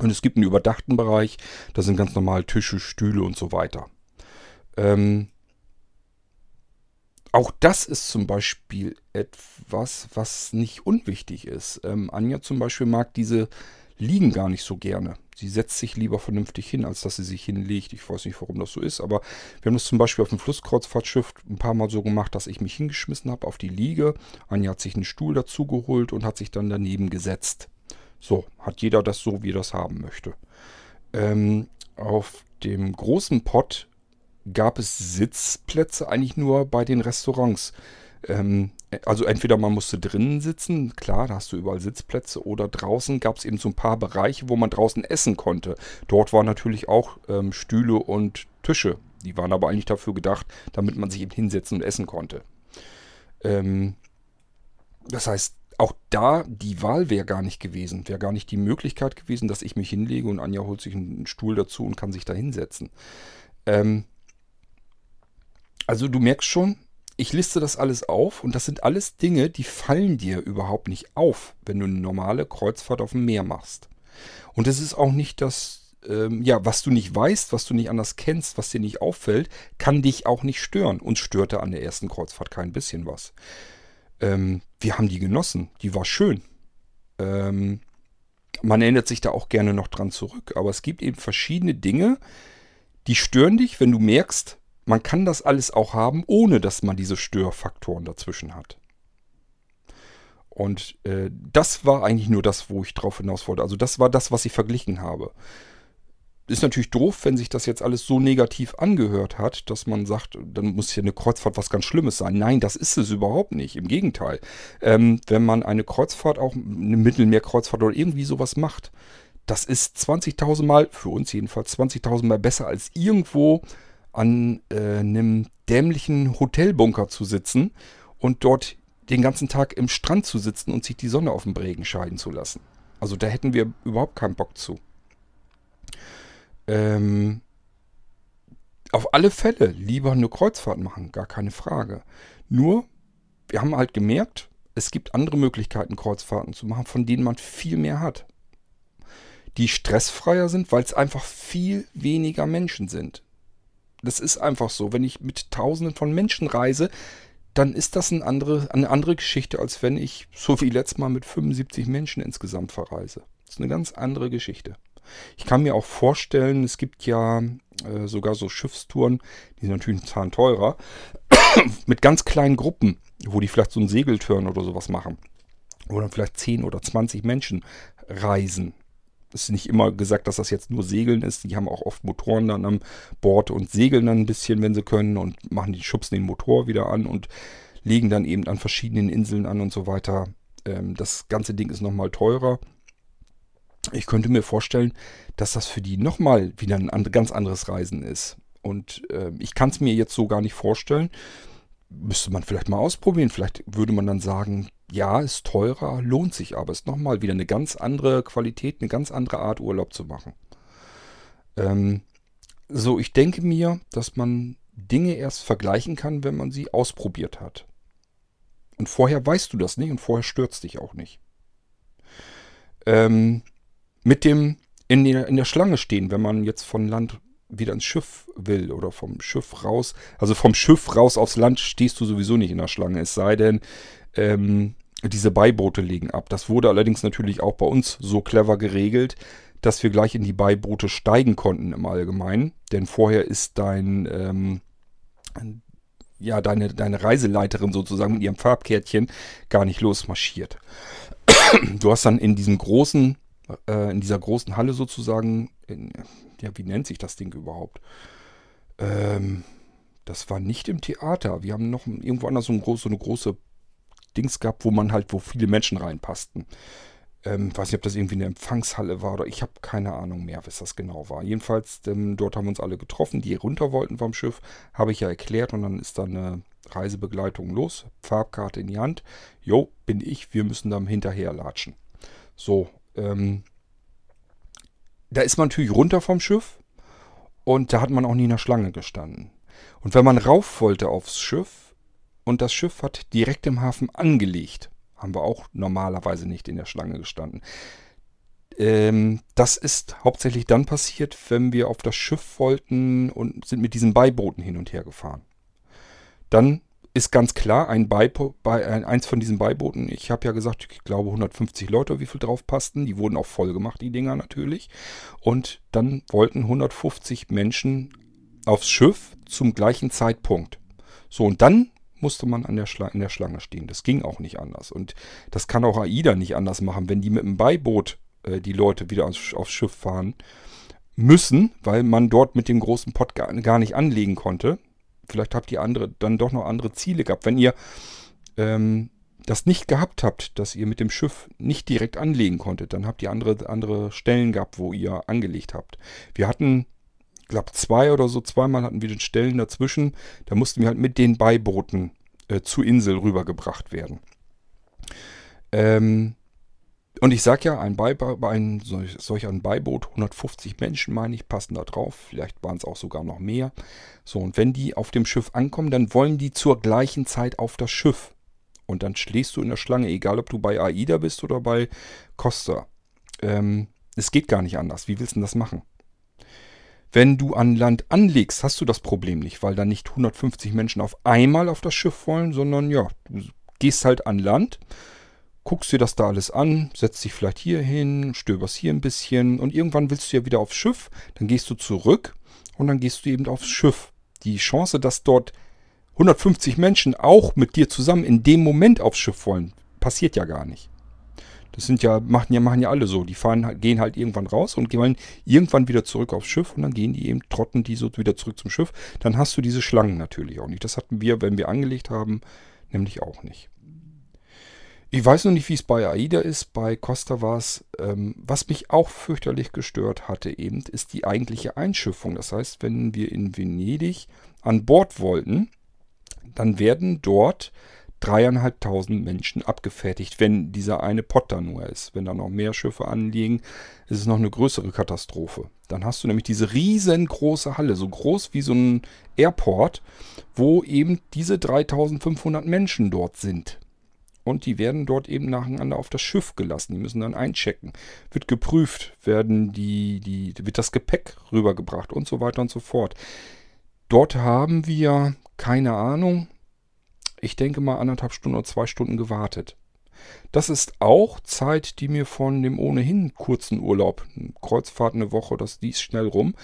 Und es gibt einen überdachten Bereich, da sind ganz normal Tische, Stühle und so weiter. Ähm, auch das ist zum Beispiel etwas, was nicht unwichtig ist. Ähm, Anja zum Beispiel mag diese Liegen gar nicht so gerne. Sie setzt sich lieber vernünftig hin, als dass sie sich hinlegt. Ich weiß nicht, warum das so ist, aber wir haben das zum Beispiel auf dem Flusskreuzfahrtschiff ein paar Mal so gemacht, dass ich mich hingeschmissen habe auf die Liege. Anja hat sich einen Stuhl dazu geholt und hat sich dann daneben gesetzt. So, hat jeder das so, wie er das haben möchte. Ähm, auf dem großen Pott gab es Sitzplätze eigentlich nur bei den Restaurants. Ähm, also entweder man musste drinnen sitzen, klar, da hast du überall Sitzplätze, oder draußen gab es eben so ein paar Bereiche, wo man draußen essen konnte. Dort waren natürlich auch ähm, Stühle und Tische. Die waren aber eigentlich dafür gedacht, damit man sich eben hinsetzen und essen konnte. Ähm, das heißt, auch da die Wahl wäre gar nicht gewesen, wäre gar nicht die Möglichkeit gewesen, dass ich mich hinlege und Anja holt sich einen Stuhl dazu und kann sich da hinsetzen. Ähm, also du merkst schon, ich liste das alles auf und das sind alles Dinge, die fallen dir überhaupt nicht auf, wenn du eine normale Kreuzfahrt auf dem Meer machst. Und es ist auch nicht das, ähm, ja, was du nicht weißt, was du nicht anders kennst, was dir nicht auffällt, kann dich auch nicht stören. Uns störte an der ersten Kreuzfahrt kein bisschen was. Ähm, wir haben die genossen, die war schön. Ähm, man erinnert sich da auch gerne noch dran zurück, aber es gibt eben verschiedene Dinge, die stören dich, wenn du merkst, man kann das alles auch haben, ohne dass man diese Störfaktoren dazwischen hat. Und äh, das war eigentlich nur das, wo ich drauf hinaus wollte. Also das war das, was ich verglichen habe. Ist natürlich doof, wenn sich das jetzt alles so negativ angehört hat, dass man sagt, dann muss ja eine Kreuzfahrt was ganz Schlimmes sein. Nein, das ist es überhaupt nicht. Im Gegenteil. Ähm, wenn man eine Kreuzfahrt, auch eine Mittelmeerkreuzfahrt oder irgendwie sowas macht, das ist 20.000 Mal, für uns jedenfalls, 20.000 Mal besser als irgendwo an äh, einem dämlichen Hotelbunker zu sitzen und dort den ganzen Tag im Strand zu sitzen und sich die Sonne auf dem Regen scheiden zu lassen. Also da hätten wir überhaupt keinen Bock zu. Ähm, auf alle Fälle lieber eine Kreuzfahrt machen, gar keine Frage. Nur, wir haben halt gemerkt, es gibt andere Möglichkeiten, Kreuzfahrten zu machen, von denen man viel mehr hat. Die stressfreier sind, weil es einfach viel weniger Menschen sind. Das ist einfach so. Wenn ich mit Tausenden von Menschen reise, dann ist das eine andere, eine andere Geschichte, als wenn ich, so wie letztes Mal, mit 75 Menschen insgesamt verreise. Das ist eine ganz andere Geschichte. Ich kann mir auch vorstellen, es gibt ja äh, sogar so Schiffstouren, die sind natürlich zahlen teurer, mit ganz kleinen Gruppen, wo die vielleicht so einen Segeltörn oder sowas machen. Wo dann vielleicht 10 oder 20 Menschen reisen ist nicht immer gesagt, dass das jetzt nur Segeln ist. Die haben auch oft Motoren dann am Bord und segeln dann ein bisschen, wenn sie können und machen die schubsen den Motor wieder an und legen dann eben an verschiedenen Inseln an und so weiter. Ähm, das ganze Ding ist nochmal teurer. Ich könnte mir vorstellen, dass das für die nochmal wieder ein ganz anderes Reisen ist. Und äh, ich kann es mir jetzt so gar nicht vorstellen. Müsste man vielleicht mal ausprobieren. Vielleicht würde man dann sagen, ja, ist teurer, lohnt sich aber. Ist nochmal wieder eine ganz andere Qualität, eine ganz andere Art Urlaub zu machen. Ähm, so, ich denke mir, dass man Dinge erst vergleichen kann, wenn man sie ausprobiert hat. Und vorher weißt du das nicht und vorher stört dich auch nicht. Ähm, mit dem in der, in der Schlange stehen, wenn man jetzt von Land wieder ins Schiff will oder vom Schiff raus. Also vom Schiff raus aufs Land stehst du sowieso nicht in der Schlange. Es sei denn, ähm, diese Beiboote legen ab. Das wurde allerdings natürlich auch bei uns so clever geregelt, dass wir gleich in die Beiboote steigen konnten im Allgemeinen. Denn vorher ist dein, ähm, ja, deine, deine Reiseleiterin sozusagen mit ihrem Farbkärtchen gar nicht losmarschiert. Du hast dann in diesem großen, äh, in dieser großen Halle sozusagen, in, ja, wie nennt sich das Ding überhaupt? Ähm, das war nicht im Theater. Wir haben noch irgendwo anders so, ein so eine große Dings gab, wo man halt, wo viele Menschen reinpassten. Ähm, weiß nicht, ob das irgendwie eine Empfangshalle war oder ich habe keine Ahnung mehr, was das genau war. Jedenfalls, ähm, dort haben wir uns alle getroffen, die runter wollten vom Schiff, habe ich ja erklärt und dann ist da eine Reisebegleitung los, Farbkarte in die Hand. Jo, bin ich, wir müssen dann hinterher latschen. So, ähm, da ist man natürlich runter vom Schiff und da hat man auch nie in der Schlange gestanden. Und wenn man rauf wollte aufs Schiff, und das Schiff hat direkt im Hafen angelegt. Haben wir auch normalerweise nicht in der Schlange gestanden. Ähm, das ist hauptsächlich dann passiert, wenn wir auf das Schiff wollten und sind mit diesen Beibooten hin und her gefahren. Dann ist ganz klar, ein Beibo bei, eins von diesen Beibooten, ich habe ja gesagt, ich glaube 150 Leute, wie viel drauf passten. Die wurden auch voll gemacht, die Dinger natürlich. Und dann wollten 150 Menschen aufs Schiff zum gleichen Zeitpunkt. So, und dann musste man an der in der Schlange stehen. Das ging auch nicht anders. Und das kann auch AIDA nicht anders machen, wenn die mit dem Beiboot äh, die Leute wieder aufs, aufs, Schiff fahren müssen, weil man dort mit dem großen Pott gar, gar, nicht anlegen konnte. Vielleicht habt ihr andere, dann doch noch andere Ziele gehabt. Wenn ihr ähm, das nicht gehabt habt, dass ihr mit dem Schiff nicht direkt anlegen konntet, dann habt ihr andere, andere Stellen gehabt, wo ihr angelegt habt. Wir hatten glaube zwei oder so, zweimal hatten wir den Stellen dazwischen. Da mussten wir halt mit den Beibooten äh, zur Insel rübergebracht werden. Ähm, Und ich sage ja, ein, Beiba ein solch, solch ein Beiboot, 150 Menschen meine ich, passen da drauf. Vielleicht waren es auch sogar noch mehr. So, und wenn die auf dem Schiff ankommen, dann wollen die zur gleichen Zeit auf das Schiff. Und dann stehst du in der Schlange, egal ob du bei AIDA bist oder bei Costa. Ähm, es geht gar nicht anders. Wie willst du denn das machen? Wenn du an Land anlegst, hast du das Problem nicht, weil da nicht 150 Menschen auf einmal auf das Schiff wollen, sondern ja, du gehst halt an Land guckst dir das da alles an, setzt dich vielleicht hier hin, stöberst hier ein bisschen und irgendwann willst du ja wieder aufs Schiff, dann gehst du zurück und dann gehst du eben aufs Schiff. Die Chance, dass dort 150 Menschen auch mit dir zusammen in dem Moment aufs Schiff wollen, passiert ja gar nicht. Das sind ja, machen ja, machen ja alle so. Die fahren, gehen halt irgendwann raus und wollen irgendwann wieder zurück aufs Schiff und dann gehen die eben, trotten die so wieder zurück zum Schiff. Dann hast du diese Schlangen natürlich auch nicht. Das hatten wir, wenn wir angelegt haben, nämlich auch nicht. Ich weiß noch nicht, wie es bei AIDA ist. Bei Costa war es, ähm, was mich auch fürchterlich gestört hatte eben, ist die eigentliche Einschiffung. Das heißt, wenn wir in Venedig an Bord wollten, dann werden dort dreieinhalbtausend Menschen abgefertigt, wenn dieser eine Pott da nur ist. Wenn da noch mehr Schiffe anliegen, ist es noch eine größere Katastrophe. Dann hast du nämlich diese riesengroße Halle, so groß wie so ein Airport, wo eben diese 3500 Menschen dort sind und die werden dort eben nacheinander auf das Schiff gelassen. Die müssen dann einchecken. Wird geprüft, werden die, die, wird das Gepäck rübergebracht und so weiter und so fort. Dort haben wir, keine Ahnung, ich denke mal anderthalb Stunden oder zwei Stunden gewartet. Das ist auch Zeit, die mir von dem ohnehin kurzen Urlaub, Kreuzfahrt eine Woche, das dies schnell rum,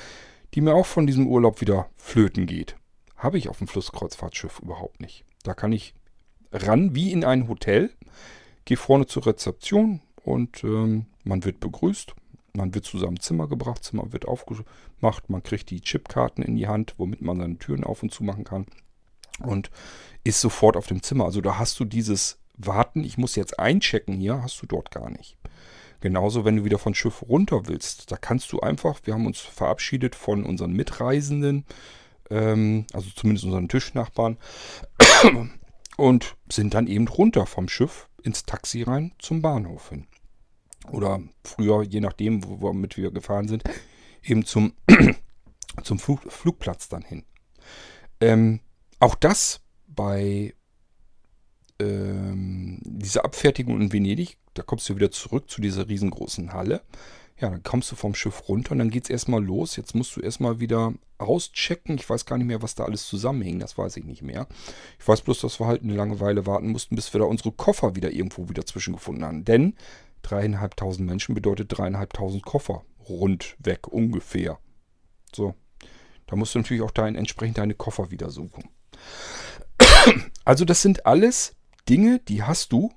die mir auch von diesem Urlaub wieder flöten geht. Habe ich auf dem Flusskreuzfahrtschiff überhaupt nicht. Da kann ich ran wie in ein Hotel, gehe vorne zur Rezeption und ähm, man wird begrüßt. Man wird zu seinem Zimmer gebracht, Zimmer wird aufgemacht, man kriegt die Chipkarten in die Hand, womit man seine Türen auf und zu machen kann und ist sofort auf dem Zimmer. Also da hast du dieses Warten, ich muss jetzt einchecken hier, hast du dort gar nicht. Genauso, wenn du wieder von Schiff runter willst, da kannst du einfach, wir haben uns verabschiedet von unseren Mitreisenden, ähm, also zumindest unseren Tischnachbarn, und sind dann eben runter vom Schiff ins Taxi rein zum Bahnhof hin. Oder früher, je nachdem, womit wir gefahren sind, eben zum, zum Flug, Flugplatz dann hin. Ähm, auch das bei ähm, dieser Abfertigung in Venedig, da kommst du wieder zurück zu dieser riesengroßen Halle. Ja, dann kommst du vom Schiff runter und dann geht es erstmal los. Jetzt musst du erstmal wieder auschecken. Ich weiß gar nicht mehr, was da alles zusammenhing. Das weiß ich nicht mehr. Ich weiß bloß, dass wir halt eine lange Weile warten mussten, bis wir da unsere Koffer wieder irgendwo wieder zwischengefunden haben. Denn dreieinhalbtausend Menschen bedeutet dreieinhalbtausend Koffer. Rund weg ungefähr. So. Da musst du natürlich auch dein, entsprechend deine Koffer wieder suchen. Also das sind alles Dinge, die hast du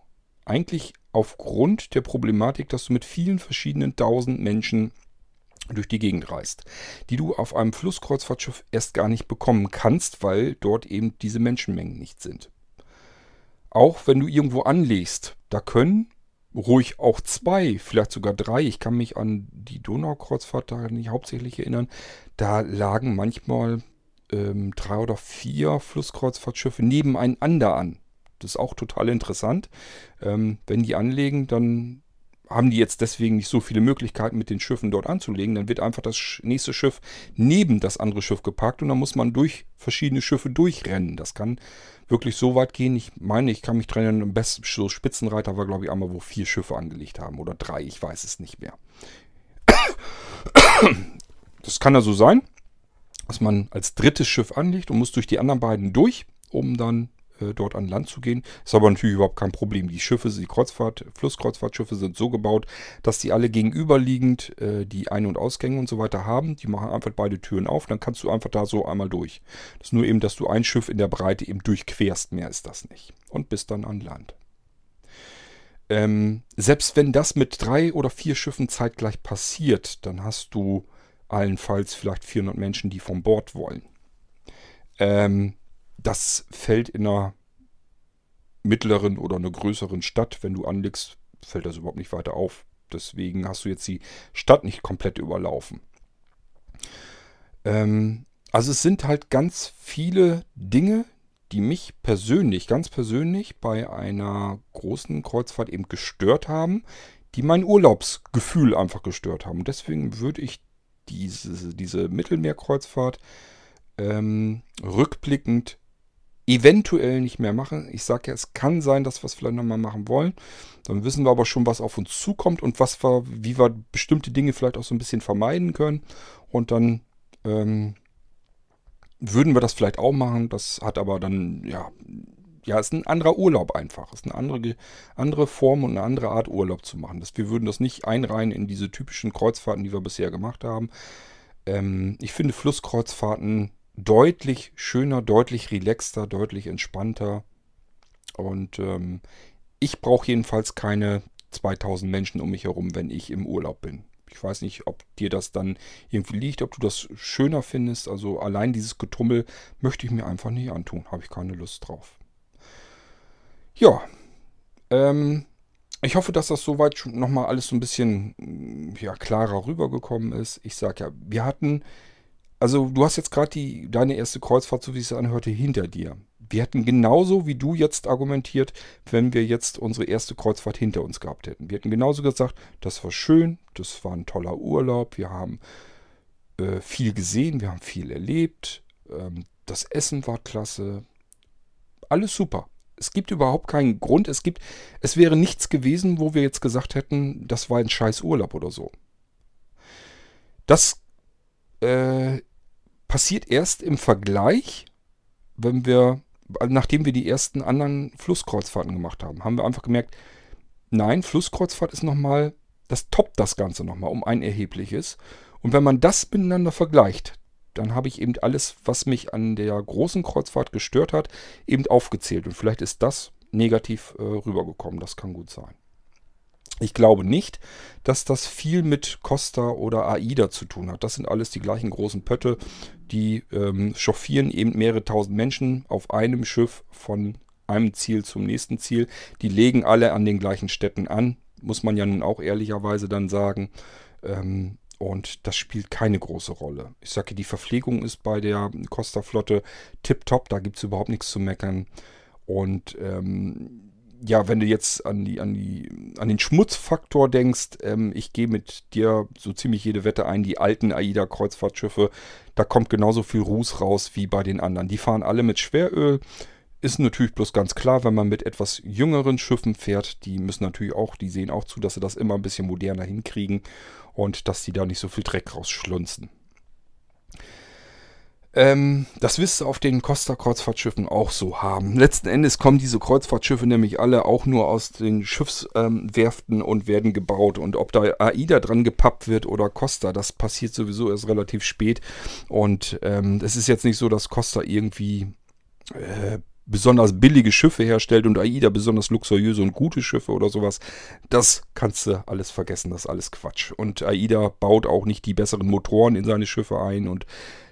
eigentlich aufgrund der Problematik, dass du mit vielen verschiedenen tausend Menschen durch die Gegend reist, die du auf einem Flusskreuzfahrtschiff erst gar nicht bekommen kannst, weil dort eben diese Menschenmengen nicht sind. Auch wenn du irgendwo anlegst, da können ruhig auch zwei, vielleicht sogar drei. Ich kann mich an die Donaukreuzfahrt da nicht hauptsächlich erinnern. Da lagen manchmal ähm, drei oder vier Flusskreuzfahrtschiffe nebeneinander an. Das ist auch total interessant. Ähm, wenn die anlegen, dann haben die jetzt deswegen nicht so viele Möglichkeiten, mit den Schiffen dort anzulegen. Dann wird einfach das nächste Schiff neben das andere Schiff geparkt und dann muss man durch verschiedene Schiffe durchrennen. Das kann wirklich so weit gehen. Ich meine, ich kann mich trennen. Im besten so Spitzenreiter war, glaube ich, einmal, wo vier Schiffe angelegt haben oder drei. Ich weiß es nicht mehr. Das kann ja so sein, dass man als drittes Schiff anlegt und muss durch die anderen beiden durch, um dann äh, dort an Land zu gehen. Ist aber natürlich überhaupt kein Problem. Die Schiffe, die Kreuzfahrt, Flusskreuzfahrtschiffe sind so gebaut, dass die alle gegenüberliegend äh, die Ein- und Ausgänge und so weiter haben. Die machen einfach beide Türen auf, dann kannst du einfach da so einmal durch. Das ist nur eben, dass du ein Schiff in der Breite eben durchquerst. Mehr ist das nicht. Und bist dann an Land. Ähm, selbst wenn das mit drei oder vier Schiffen zeitgleich passiert, dann hast du allenfalls vielleicht 400 Menschen, die vom Bord wollen. Ähm, das fällt in einer mittleren oder einer größeren Stadt, wenn du anlegst, fällt das überhaupt nicht weiter auf. Deswegen hast du jetzt die Stadt nicht komplett überlaufen. Ähm, also es sind halt ganz viele Dinge, die mich persönlich, ganz persönlich bei einer großen Kreuzfahrt eben gestört haben, die mein Urlaubsgefühl einfach gestört haben. Deswegen würde ich diese, diese Mittelmeerkreuzfahrt ähm, rückblickend eventuell nicht mehr machen. Ich sage ja, es kann sein, dass wir es vielleicht nochmal machen wollen. Dann wissen wir aber schon, was auf uns zukommt und was wir, wie wir bestimmte Dinge vielleicht auch so ein bisschen vermeiden können. Und dann ähm, würden wir das vielleicht auch machen. Das hat aber dann, ja, ja, ist ein anderer Urlaub einfach. Ist eine andere, andere Form und eine andere Art Urlaub zu machen. Das, wir würden das nicht einreihen in diese typischen Kreuzfahrten, die wir bisher gemacht haben. Ähm, ich finde Flusskreuzfahrten deutlich schöner, deutlich relaxter, deutlich entspannter. Und ähm, ich brauche jedenfalls keine 2000 Menschen um mich herum, wenn ich im Urlaub bin. Ich weiß nicht, ob dir das dann irgendwie liegt, ob du das schöner findest. Also allein dieses Getummel möchte ich mir einfach nicht antun. Habe ich keine Lust drauf. Ja, ähm, ich hoffe, dass das soweit nochmal alles so ein bisschen ja, klarer rübergekommen ist. Ich sage ja, wir hatten also du hast jetzt gerade deine erste Kreuzfahrt, so wie es anhörte, hinter dir. Wir hätten genauso wie du jetzt argumentiert, wenn wir jetzt unsere erste Kreuzfahrt hinter uns gehabt hätten. Wir hätten genauso gesagt, das war schön, das war ein toller Urlaub, wir haben äh, viel gesehen, wir haben viel erlebt, ähm, das Essen war klasse, alles super. Es gibt überhaupt keinen Grund, es gibt, es wäre nichts gewesen, wo wir jetzt gesagt hätten, das war ein scheiß Urlaub oder so. Das äh, passiert erst im Vergleich, wenn wir, nachdem wir die ersten anderen Flusskreuzfahrten gemacht haben, haben wir einfach gemerkt, nein, Flusskreuzfahrt ist nochmal, das toppt das Ganze nochmal um ein erhebliches. Und wenn man das miteinander vergleicht, dann habe ich eben alles, was mich an der großen Kreuzfahrt gestört hat, eben aufgezählt. Und vielleicht ist das negativ äh, rübergekommen. Das kann gut sein. Ich glaube nicht, dass das viel mit Costa oder AIDA zu tun hat. Das sind alles die gleichen großen Pötte, die ähm, chauffieren eben mehrere tausend Menschen auf einem Schiff von einem Ziel zum nächsten Ziel. Die legen alle an den gleichen Städten an, muss man ja nun auch ehrlicherweise dann sagen. Ähm, und das spielt keine große Rolle. Ich sage, die Verpflegung ist bei der Costa-Flotte tipptopp, da gibt es überhaupt nichts zu meckern. Und ähm, ja, wenn du jetzt an die, an die, an den Schmutzfaktor denkst, ähm, ich gehe mit dir so ziemlich jede Wette ein, die alten AIDA-Kreuzfahrtschiffe, da kommt genauso viel Ruß raus wie bei den anderen. Die fahren alle mit Schweröl. Ist natürlich bloß ganz klar, wenn man mit etwas jüngeren Schiffen fährt, die müssen natürlich auch, die sehen auch zu, dass sie das immer ein bisschen moderner hinkriegen und dass die da nicht so viel Dreck rausschlunzen. Ähm, das wirst du auf den Costa-Kreuzfahrtschiffen auch so haben. Letzten Endes kommen diese Kreuzfahrtschiffe nämlich alle auch nur aus den Schiffswerften ähm, und werden gebaut. Und ob da AIDA dran gepappt wird oder Costa, das passiert sowieso erst relativ spät. Und ähm, es ist jetzt nicht so, dass Costa irgendwie äh, besonders billige Schiffe herstellt und AIDA besonders luxuriöse und gute Schiffe oder sowas. Das kannst du alles vergessen, das ist alles Quatsch. Und AIDA baut auch nicht die besseren Motoren in seine Schiffe ein und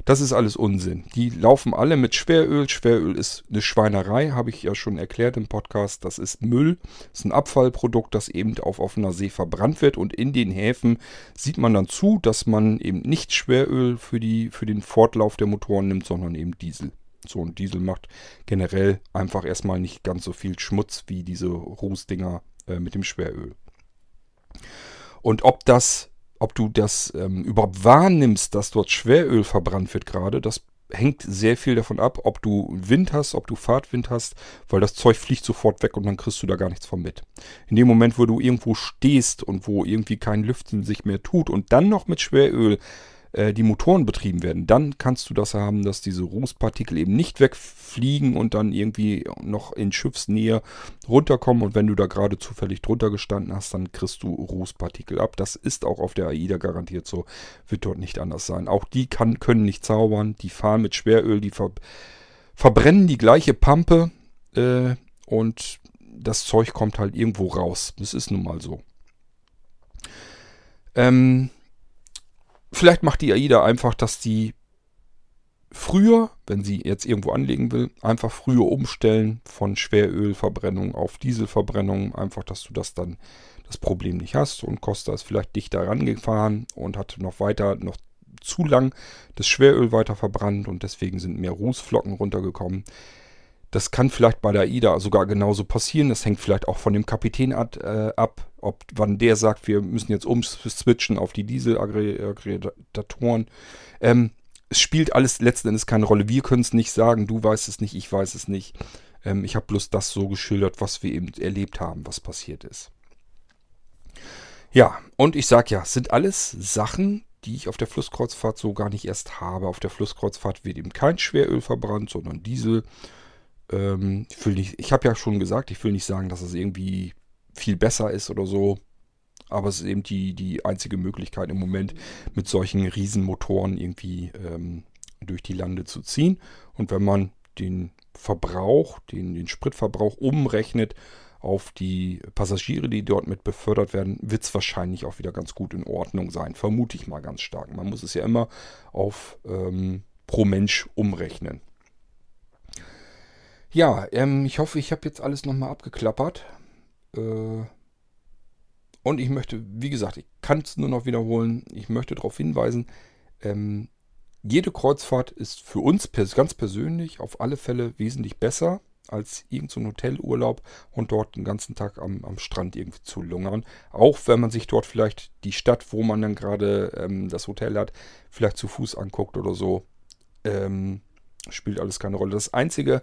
das ist alles Unsinn. Die laufen alle mit Schweröl. Schweröl ist eine Schweinerei, habe ich ja schon erklärt im Podcast. Das ist Müll, das ist ein Abfallprodukt, das eben auf offener See verbrannt wird. Und in den Häfen sieht man dann zu, dass man eben nicht Schweröl für, die, für den Fortlauf der Motoren nimmt, sondern eben Diesel. So ein Diesel macht generell einfach erstmal nicht ganz so viel Schmutz wie diese Rußdinger äh, mit dem Schweröl. Und ob das ob du das ähm, überhaupt wahrnimmst, dass dort Schweröl verbrannt wird gerade, das hängt sehr viel davon ab, ob du Wind hast, ob du Fahrtwind hast, weil das Zeug fliegt sofort weg und dann kriegst du da gar nichts von mit. In dem Moment, wo du irgendwo stehst und wo irgendwie kein Lüften sich mehr tut und dann noch mit Schweröl äh, die Motoren betrieben werden, dann kannst du das haben, dass diese Rußpartikel eben nicht wegfliegen und dann irgendwie noch in Schiffsnähe runterkommen. Und wenn du da gerade zufällig drunter gestanden hast, dann kriegst du Rußpartikel ab. Das ist auch auf der AIDA garantiert so, wird dort nicht anders sein. Auch die kann, können nicht zaubern, die fahren mit Schweröl, die ver verbrennen die gleiche Pampe äh, und das Zeug kommt halt irgendwo raus. Das ist nun mal so. Ähm, Vielleicht macht die AIDA einfach, dass die früher, wenn sie jetzt irgendwo anlegen will, einfach früher umstellen von Schwerölverbrennung auf Dieselverbrennung. Einfach, dass du das dann das Problem nicht hast. Und Costa ist vielleicht dichter rangefahren und hat noch weiter, noch zu lang das Schweröl weiter verbrannt und deswegen sind mehr Rußflocken runtergekommen. Das kann vielleicht bei der AIDA sogar genauso passieren. Das hängt vielleicht auch von dem Kapitän ab, äh, ab ob wann der sagt, wir müssen jetzt umswitchen auf die Dieselaggregatoren. Ähm, es spielt alles letzten Endes keine Rolle. Wir können es nicht sagen, du weißt es nicht, ich weiß es nicht. Ähm, ich habe bloß das so geschildert, was wir eben erlebt haben, was passiert ist. Ja, und ich sage ja, es sind alles Sachen, die ich auf der Flusskreuzfahrt so gar nicht erst habe. Auf der Flusskreuzfahrt wird eben kein Schweröl verbrannt, sondern Diesel. Ähm, ich ich habe ja schon gesagt, ich will nicht sagen, dass es irgendwie viel besser ist oder so. Aber es ist eben die, die einzige Möglichkeit im Moment, mit solchen Riesenmotoren irgendwie ähm, durch die Lande zu ziehen. Und wenn man den Verbrauch, den, den Spritverbrauch umrechnet auf die Passagiere, die dort mit befördert werden, wird es wahrscheinlich auch wieder ganz gut in Ordnung sein. Vermute ich mal ganz stark. Man muss es ja immer auf ähm, pro Mensch umrechnen. Ja, ähm, ich hoffe, ich habe jetzt alles nochmal abgeklappert. Äh, und ich möchte, wie gesagt, ich kann es nur noch wiederholen, ich möchte darauf hinweisen, ähm, jede Kreuzfahrt ist für uns ganz persönlich auf alle Fälle wesentlich besser als irgendein so Hotelurlaub und dort den ganzen Tag am, am, Strand irgendwie zu lungern. Auch wenn man sich dort vielleicht die Stadt, wo man dann gerade ähm, das Hotel hat, vielleicht zu Fuß anguckt oder so. Ähm, spielt alles keine Rolle. Das Einzige,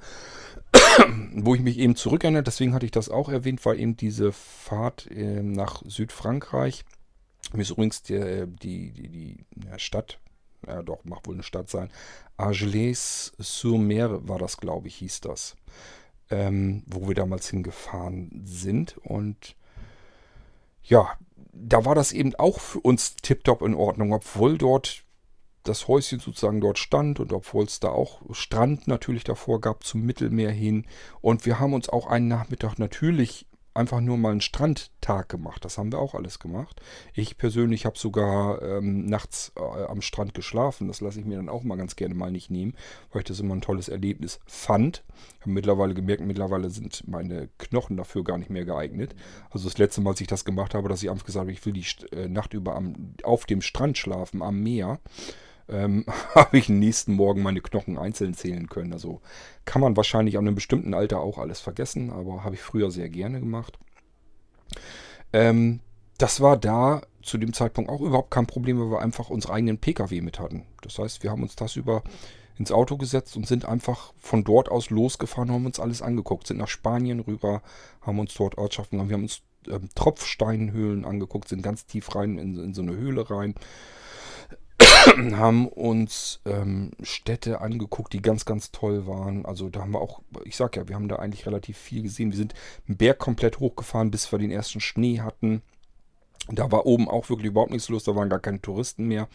wo ich mich eben zurückerinnere, deswegen hatte ich das auch erwähnt, war eben diese Fahrt äh, nach Südfrankreich. Mir ist übrigens die, die, die, die ja, Stadt, ja doch, macht wohl eine Stadt sein, Argelès-sur-Mer war das, glaube ich, hieß das, ähm, wo wir damals hingefahren sind. Und ja, da war das eben auch für uns tiptop in Ordnung, obwohl dort das Häuschen sozusagen dort stand und obwohl es da auch Strand natürlich davor gab zum Mittelmeer hin. Und wir haben uns auch einen Nachmittag natürlich einfach nur mal einen Strandtag gemacht. Das haben wir auch alles gemacht. Ich persönlich habe sogar ähm, nachts äh, am Strand geschlafen. Das lasse ich mir dann auch mal ganz gerne mal nicht nehmen, weil ich das immer ein tolles Erlebnis fand. Ich habe mittlerweile gemerkt, mittlerweile sind meine Knochen dafür gar nicht mehr geeignet. Also das letzte Mal, als ich das gemacht habe, dass ich einfach gesagt habe, ich will die äh, Nacht über am, auf dem Strand schlafen, am Meer ähm, habe ich nächsten Morgen meine Knochen einzeln zählen können. Also kann man wahrscheinlich an einem bestimmten Alter auch alles vergessen, aber habe ich früher sehr gerne gemacht. Ähm, das war da zu dem Zeitpunkt auch überhaupt kein Problem, weil wir einfach unseren eigenen Pkw mit hatten. Das heißt, wir haben uns das über ins Auto gesetzt und sind einfach von dort aus losgefahren, haben uns alles angeguckt, sind nach Spanien rüber, haben uns dort Ortschaften, wir haben uns ähm, Tropfsteinhöhlen angeguckt, sind ganz tief rein in, in so eine Höhle rein haben uns ähm, Städte angeguckt, die ganz, ganz toll waren. Also da haben wir auch, ich sag ja, wir haben da eigentlich relativ viel gesehen. Wir sind einen Berg komplett hochgefahren, bis wir den ersten Schnee hatten. Da war oben auch wirklich überhaupt nichts los, da waren gar keine Touristen mehr,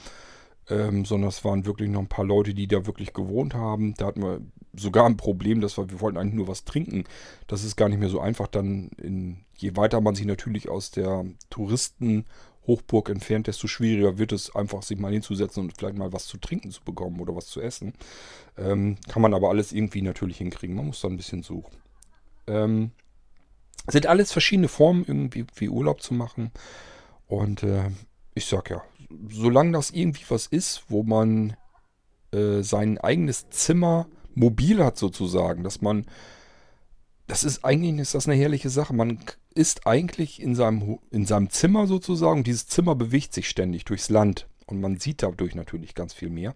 ähm, sondern es waren wirklich noch ein paar Leute, die da wirklich gewohnt haben. Da hatten wir sogar ein Problem, dass wir, wir wollten eigentlich nur was trinken. Das ist gar nicht mehr so einfach dann, in, je weiter man sich natürlich aus der Touristen- Hochburg entfernt, desto schwieriger wird es einfach, sich mal hinzusetzen und vielleicht mal was zu trinken zu bekommen oder was zu essen. Ähm, kann man aber alles irgendwie natürlich hinkriegen. Man muss da ein bisschen suchen. Ähm, sind alles verschiedene Formen, irgendwie wie Urlaub zu machen. Und äh, ich sag ja, solange das irgendwie was ist, wo man äh, sein eigenes Zimmer mobil hat sozusagen, dass man das ist eigentlich ist das eine herrliche Sache. Man ist eigentlich in seinem, in seinem Zimmer sozusagen. Dieses Zimmer bewegt sich ständig durchs Land und man sieht dadurch natürlich ganz viel mehr.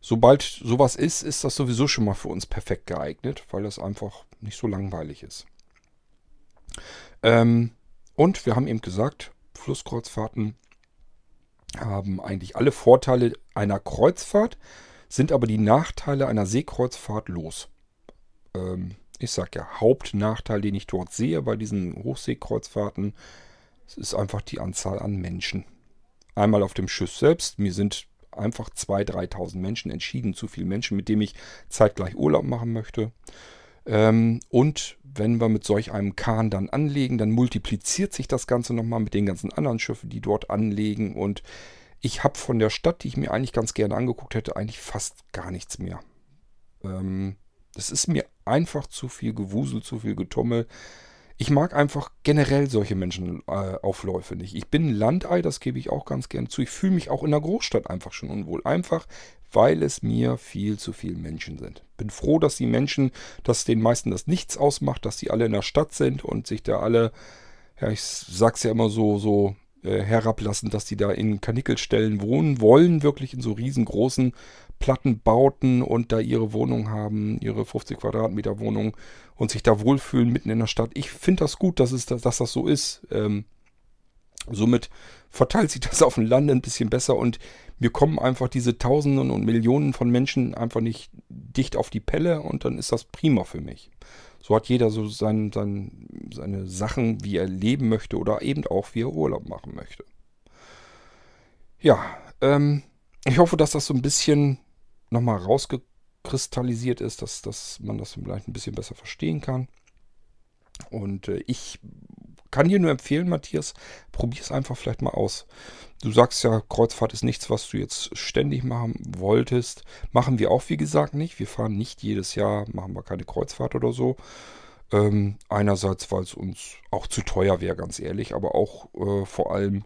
Sobald sowas ist, ist das sowieso schon mal für uns perfekt geeignet, weil das einfach nicht so langweilig ist. Ähm, und wir haben eben gesagt, Flusskreuzfahrten haben eigentlich alle Vorteile einer Kreuzfahrt, sind aber die Nachteile einer Seekreuzfahrt los. Ähm, ich sage ja, Hauptnachteil, den ich dort sehe bei diesen Hochseekreuzfahrten, ist einfach die Anzahl an Menschen. Einmal auf dem Schiff selbst, mir sind einfach 2.000, 3.000 Menschen entschieden, zu viele Menschen, mit denen ich zeitgleich Urlaub machen möchte. Ähm, und wenn wir mit solch einem Kahn dann anlegen, dann multipliziert sich das Ganze nochmal mit den ganzen anderen Schiffen, die dort anlegen. Und ich habe von der Stadt, die ich mir eigentlich ganz gerne angeguckt hätte, eigentlich fast gar nichts mehr. Ähm, das ist mir einfach zu viel Gewusel, zu viel Getummel. ich mag einfach generell solche Menschenaufläufe nicht. Ich bin ein Landei, das gebe ich auch ganz gerne zu. Ich fühle mich auch in der Großstadt einfach schon unwohl. Einfach, weil es mir viel zu viele Menschen sind. Bin froh, dass die Menschen, dass den meisten das nichts ausmacht, dass die alle in der Stadt sind und sich da alle, ja, ich sag's ja immer so, so äh, herablassend, dass die da in Kanickelstellen wohnen wollen, wirklich in so riesengroßen Plattenbauten und da ihre Wohnung haben, ihre 50 Quadratmeter Wohnung und sich da wohlfühlen mitten in der Stadt. Ich finde das gut, dass, es, dass das so ist. Ähm, somit verteilt sich das auf dem Lande ein bisschen besser und mir kommen einfach diese Tausenden und Millionen von Menschen einfach nicht dicht auf die Pelle und dann ist das prima für mich. So hat jeder so sein, sein, seine Sachen, wie er leben möchte oder eben auch, wie er Urlaub machen möchte. Ja, ähm, ich hoffe, dass das so ein bisschen nochmal rausgekristallisiert ist, dass, dass man das vielleicht ein bisschen besser verstehen kann. Und äh, ich kann dir nur empfehlen, Matthias, probier es einfach vielleicht mal aus. Du sagst ja, Kreuzfahrt ist nichts, was du jetzt ständig machen wolltest. Machen wir auch, wie gesagt, nicht. Wir fahren nicht jedes Jahr, machen wir keine Kreuzfahrt oder so. Ähm, einerseits, weil es uns auch zu teuer wäre, ganz ehrlich, aber auch äh, vor allem,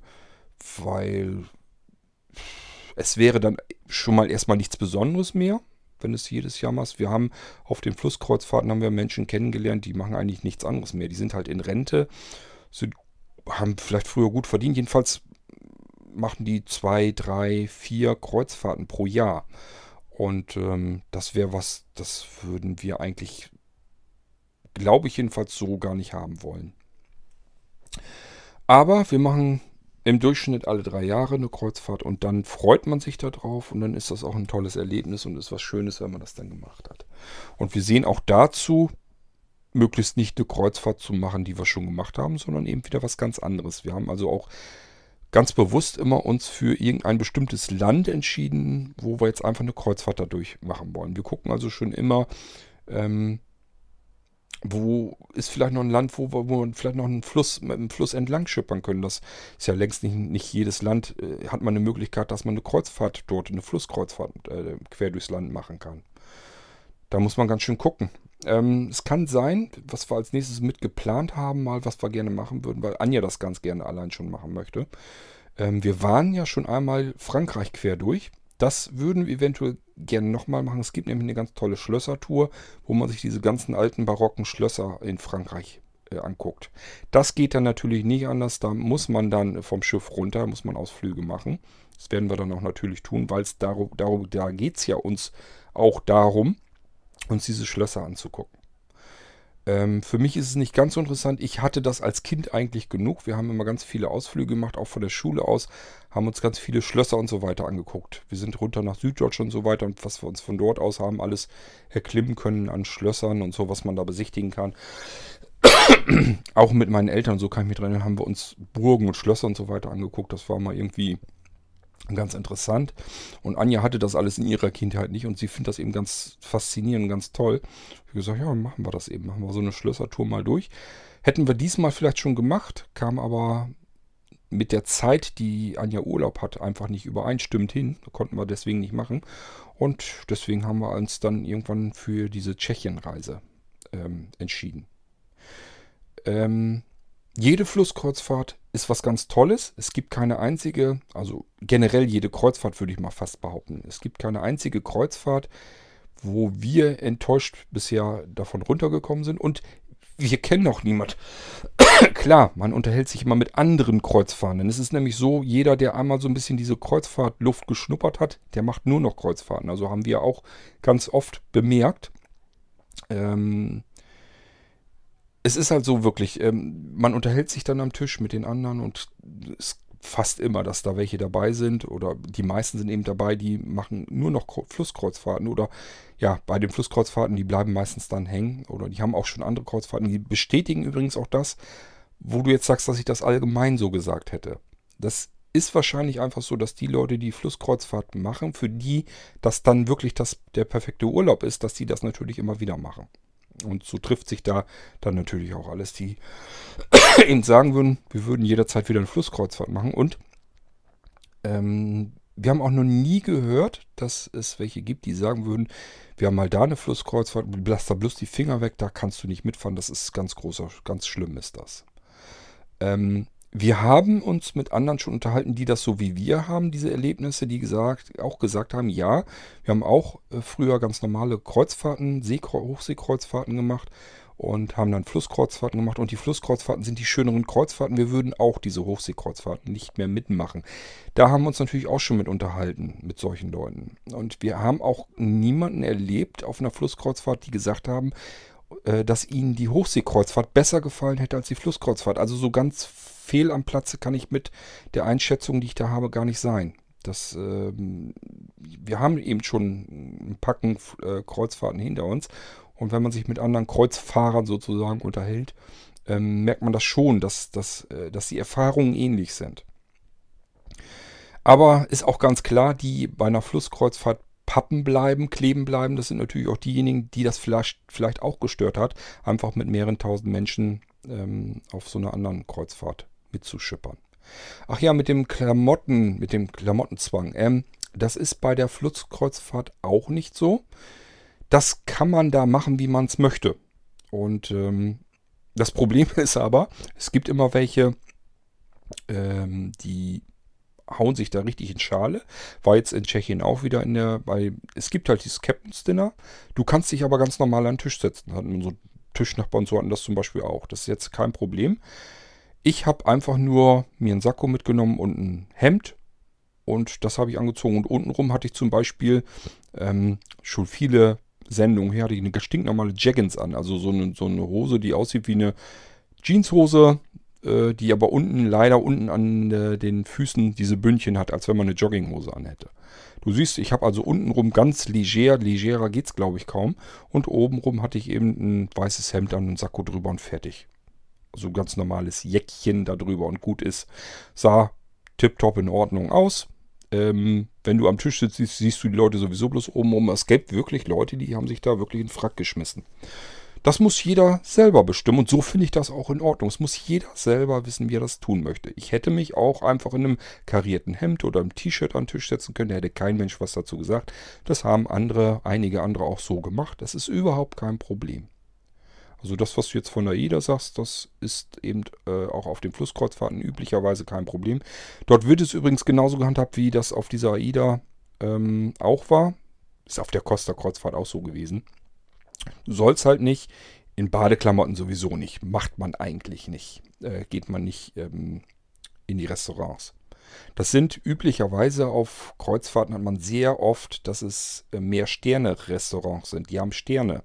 weil es wäre dann schon mal erstmal nichts Besonderes mehr wenn es jedes Jahr machst. Wir haben auf den Flusskreuzfahrten haben wir Menschen kennengelernt, die machen eigentlich nichts anderes mehr. Die sind halt in Rente sind, haben vielleicht früher gut verdient. Jedenfalls machen die zwei, drei, vier Kreuzfahrten pro Jahr. Und ähm, das wäre was, das würden wir eigentlich, glaube ich jedenfalls, so gar nicht haben wollen. Aber wir machen im Durchschnitt alle drei Jahre eine Kreuzfahrt und dann freut man sich darauf und dann ist das auch ein tolles Erlebnis und ist was Schönes, wenn man das dann gemacht hat. Und wir sehen auch dazu möglichst nicht eine Kreuzfahrt zu machen, die wir schon gemacht haben, sondern eben wieder was ganz anderes. Wir haben also auch ganz bewusst immer uns für irgendein bestimmtes Land entschieden, wo wir jetzt einfach eine Kreuzfahrt dadurch machen wollen. Wir gucken also schon immer, ähm, wo ist vielleicht noch ein Land, wo, wo wir vielleicht noch einen Fluss mit einem Fluss entlang schippern können. Das ist ja längst nicht, nicht jedes Land, äh, hat man eine Möglichkeit, dass man eine Kreuzfahrt dort, eine Flusskreuzfahrt äh, quer durchs Land machen kann. Da muss man ganz schön gucken. Ähm, es kann sein, was wir als nächstes mit geplant haben, mal was wir gerne machen würden, weil Anja das ganz gerne allein schon machen möchte. Ähm, wir waren ja schon einmal Frankreich quer durch. Das würden wir eventuell gerne nochmal machen. Es gibt nämlich eine ganz tolle Schlössertour, wo man sich diese ganzen alten barocken Schlösser in Frankreich äh, anguckt. Das geht dann natürlich nicht anders. Da muss man dann vom Schiff runter, muss man Ausflüge machen. Das werden wir dann auch natürlich tun, weil es darum, darum, da geht es ja uns auch darum, uns diese Schlösser anzugucken. Ähm, für mich ist es nicht ganz so interessant. Ich hatte das als Kind eigentlich genug. Wir haben immer ganz viele Ausflüge gemacht, auch von der Schule aus, haben uns ganz viele Schlösser und so weiter angeguckt. Wir sind runter nach Süddeutschland und so weiter und was wir uns von dort aus haben, alles erklimmen können an Schlössern und so, was man da besichtigen kann. auch mit meinen Eltern, so kann ich mich dran erinnern, haben wir uns Burgen und Schlösser und so weiter angeguckt. Das war mal irgendwie Ganz interessant. Und Anja hatte das alles in ihrer Kindheit nicht und sie findet das eben ganz faszinierend ganz toll. Ich habe gesagt, ja, machen wir das eben. Machen wir so eine Schlössertour mal durch. Hätten wir diesmal vielleicht schon gemacht, kam aber mit der Zeit, die Anja Urlaub hat, einfach nicht übereinstimmend hin. Konnten wir deswegen nicht machen. Und deswegen haben wir uns dann irgendwann für diese Tschechienreise ähm, entschieden. Ähm, jede Flusskreuzfahrt ist was ganz Tolles. Es gibt keine einzige, also generell jede Kreuzfahrt würde ich mal fast behaupten. Es gibt keine einzige Kreuzfahrt, wo wir enttäuscht bisher davon runtergekommen sind. Und wir kennen auch niemand. Klar, man unterhält sich immer mit anderen Kreuzfahrenden. Es ist nämlich so, jeder, der einmal so ein bisschen diese Kreuzfahrtluft geschnuppert hat, der macht nur noch Kreuzfahrten. Also haben wir auch ganz oft bemerkt. Ähm, es ist halt so wirklich, ähm, man unterhält sich dann am Tisch mit den anderen und es fast immer, dass da welche dabei sind oder die meisten sind eben dabei, die machen nur noch Flusskreuzfahrten oder ja, bei den Flusskreuzfahrten, die bleiben meistens dann hängen oder die haben auch schon andere Kreuzfahrten. Die bestätigen übrigens auch das, wo du jetzt sagst, dass ich das allgemein so gesagt hätte. Das ist wahrscheinlich einfach so, dass die Leute, die Flusskreuzfahrten machen, für die das dann wirklich das, der perfekte Urlaub ist, dass die das natürlich immer wieder machen. Und so trifft sich da dann natürlich auch alles, die eben sagen würden, wir würden jederzeit wieder eine Flusskreuzfahrt machen. Und ähm, wir haben auch noch nie gehört, dass es welche gibt, die sagen würden, wir haben mal da eine Flusskreuzfahrt, lass da bloß die Finger weg, da kannst du nicht mitfahren, das ist ganz großer, ganz schlimm ist das. Ähm, wir haben uns mit anderen schon unterhalten, die das so wie wir haben, diese Erlebnisse, die gesagt, auch gesagt haben, ja, wir haben auch äh, früher ganz normale Kreuzfahrten, See Hochseekreuzfahrten gemacht und haben dann Flusskreuzfahrten gemacht. Und die Flusskreuzfahrten sind die schöneren Kreuzfahrten. Wir würden auch diese Hochseekreuzfahrten nicht mehr mitmachen. Da haben wir uns natürlich auch schon mit unterhalten, mit solchen Leuten. Und wir haben auch niemanden erlebt auf einer Flusskreuzfahrt, die gesagt haben, äh, dass ihnen die Hochseekreuzfahrt besser gefallen hätte als die Flusskreuzfahrt. Also so ganz fehl am Platze kann ich mit der Einschätzung, die ich da habe, gar nicht sein. Das, ähm, wir haben eben schon ein Packen äh, Kreuzfahrten hinter uns und wenn man sich mit anderen Kreuzfahrern sozusagen unterhält, ähm, merkt man das schon, dass, dass, äh, dass die Erfahrungen ähnlich sind. Aber ist auch ganz klar, die bei einer Flusskreuzfahrt pappen bleiben, kleben bleiben, das sind natürlich auch diejenigen, die das vielleicht, vielleicht auch gestört hat, einfach mit mehreren tausend Menschen ähm, auf so einer anderen Kreuzfahrt mitzuschippern. Ach ja, mit dem Klamotten, mit dem Klamottenzwang. Ähm, das ist bei der Flusskreuzfahrt auch nicht so das kann man da machen, wie man es möchte. Und ähm, das Problem ist aber, es gibt immer welche, ähm, die hauen sich da richtig in Schale. War jetzt in Tschechien auch wieder in der, weil es gibt halt dieses Captain's Dinner. Du kannst dich aber ganz normal an den Tisch setzen. Hatten unsere Tischnachbarn so hatten das zum Beispiel auch. Das ist jetzt kein Problem. Ich habe einfach nur mir einen Sakko mitgenommen und ein Hemd. Und das habe ich angezogen. Und untenrum hatte ich zum Beispiel ähm, schon viele Sendung her, hatte ich eine stinknormale Jaggins an. Also so eine, so eine Hose, die aussieht wie eine Jeanshose, äh, die aber unten, leider unten an äh, den Füßen diese Bündchen hat, als wenn man eine Jogginghose anhätte. Du siehst, ich habe also untenrum ganz leger, legerer geht's glaube ich kaum. Und obenrum hatte ich eben ein weißes Hemd an, einen Sakko drüber und fertig. So ganz normales Jäckchen da drüber und gut ist. Sah tipptopp in Ordnung aus. Ähm, wenn du am Tisch sitzt, siehst, siehst, du die Leute sowieso bloß oben rum. Es gibt wirklich Leute, die haben sich da wirklich in Frack geschmissen. Das muss jeder selber bestimmen und so finde ich das auch in Ordnung. Es muss jeder selber wissen, wie er das tun möchte. Ich hätte mich auch einfach in einem karierten Hemd oder einem T-Shirt an den Tisch setzen können. Da hätte kein Mensch was dazu gesagt. Das haben andere, einige andere auch so gemacht. Das ist überhaupt kein Problem. Also das, was du jetzt von AIDA sagst, das ist eben äh, auch auf den Flusskreuzfahrten üblicherweise kein Problem. Dort wird es übrigens genauso gehandhabt, wie das auf dieser AIDA ähm, auch war. Ist auf der Costa-Kreuzfahrt auch so gewesen. Du sollst halt nicht, in Badeklamotten sowieso nicht. Macht man eigentlich nicht. Äh, geht man nicht ähm, in die Restaurants. Das sind üblicherweise auf Kreuzfahrten hat man sehr oft, dass es äh, mehr Sterne-Restaurants sind. Die haben Sterne.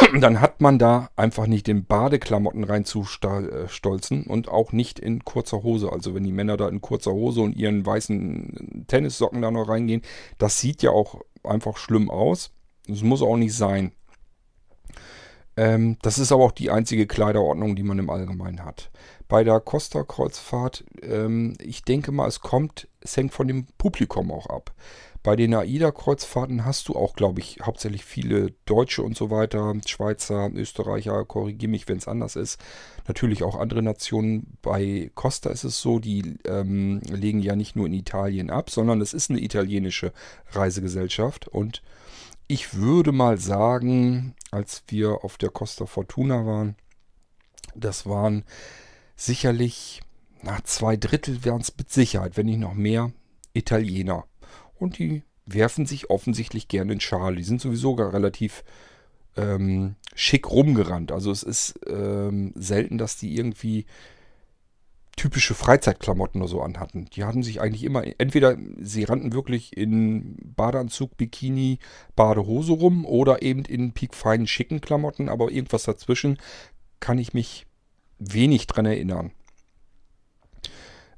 dann hat man da einfach nicht in Badeklamotten reinzustolzen und auch nicht in kurzer Hose. Also wenn die Männer da in kurzer Hose und ihren weißen Tennissocken da noch reingehen, das sieht ja auch einfach schlimm aus. Das muss auch nicht sein. Ähm, das ist aber auch die einzige Kleiderordnung, die man im Allgemeinen hat. Bei der Costa-Kreuzfahrt, ähm, ich denke mal, es kommt, es hängt von dem Publikum auch ab. Bei den AIDA-Kreuzfahrten hast du auch, glaube ich, hauptsächlich viele Deutsche und so weiter, Schweizer, Österreicher, korrigiere mich, wenn es anders ist. Natürlich auch andere Nationen. Bei Costa ist es so, die ähm, legen ja nicht nur in Italien ab, sondern es ist eine italienische Reisegesellschaft. Und ich würde mal sagen, als wir auf der Costa Fortuna waren, das waren sicherlich, na, zwei Drittel wären es mit Sicherheit, wenn nicht noch mehr, Italiener und die werfen sich offensichtlich gerne in Schale. Die sind sowieso gar relativ ähm, schick rumgerannt. Also es ist ähm, selten, dass die irgendwie typische Freizeitklamotten oder so anhatten. Die hatten sich eigentlich immer, entweder sie rannten wirklich in Badeanzug, Bikini, Badehose rum oder eben in piekfeinen, schicken Klamotten, aber irgendwas dazwischen kann ich mich wenig dran erinnern.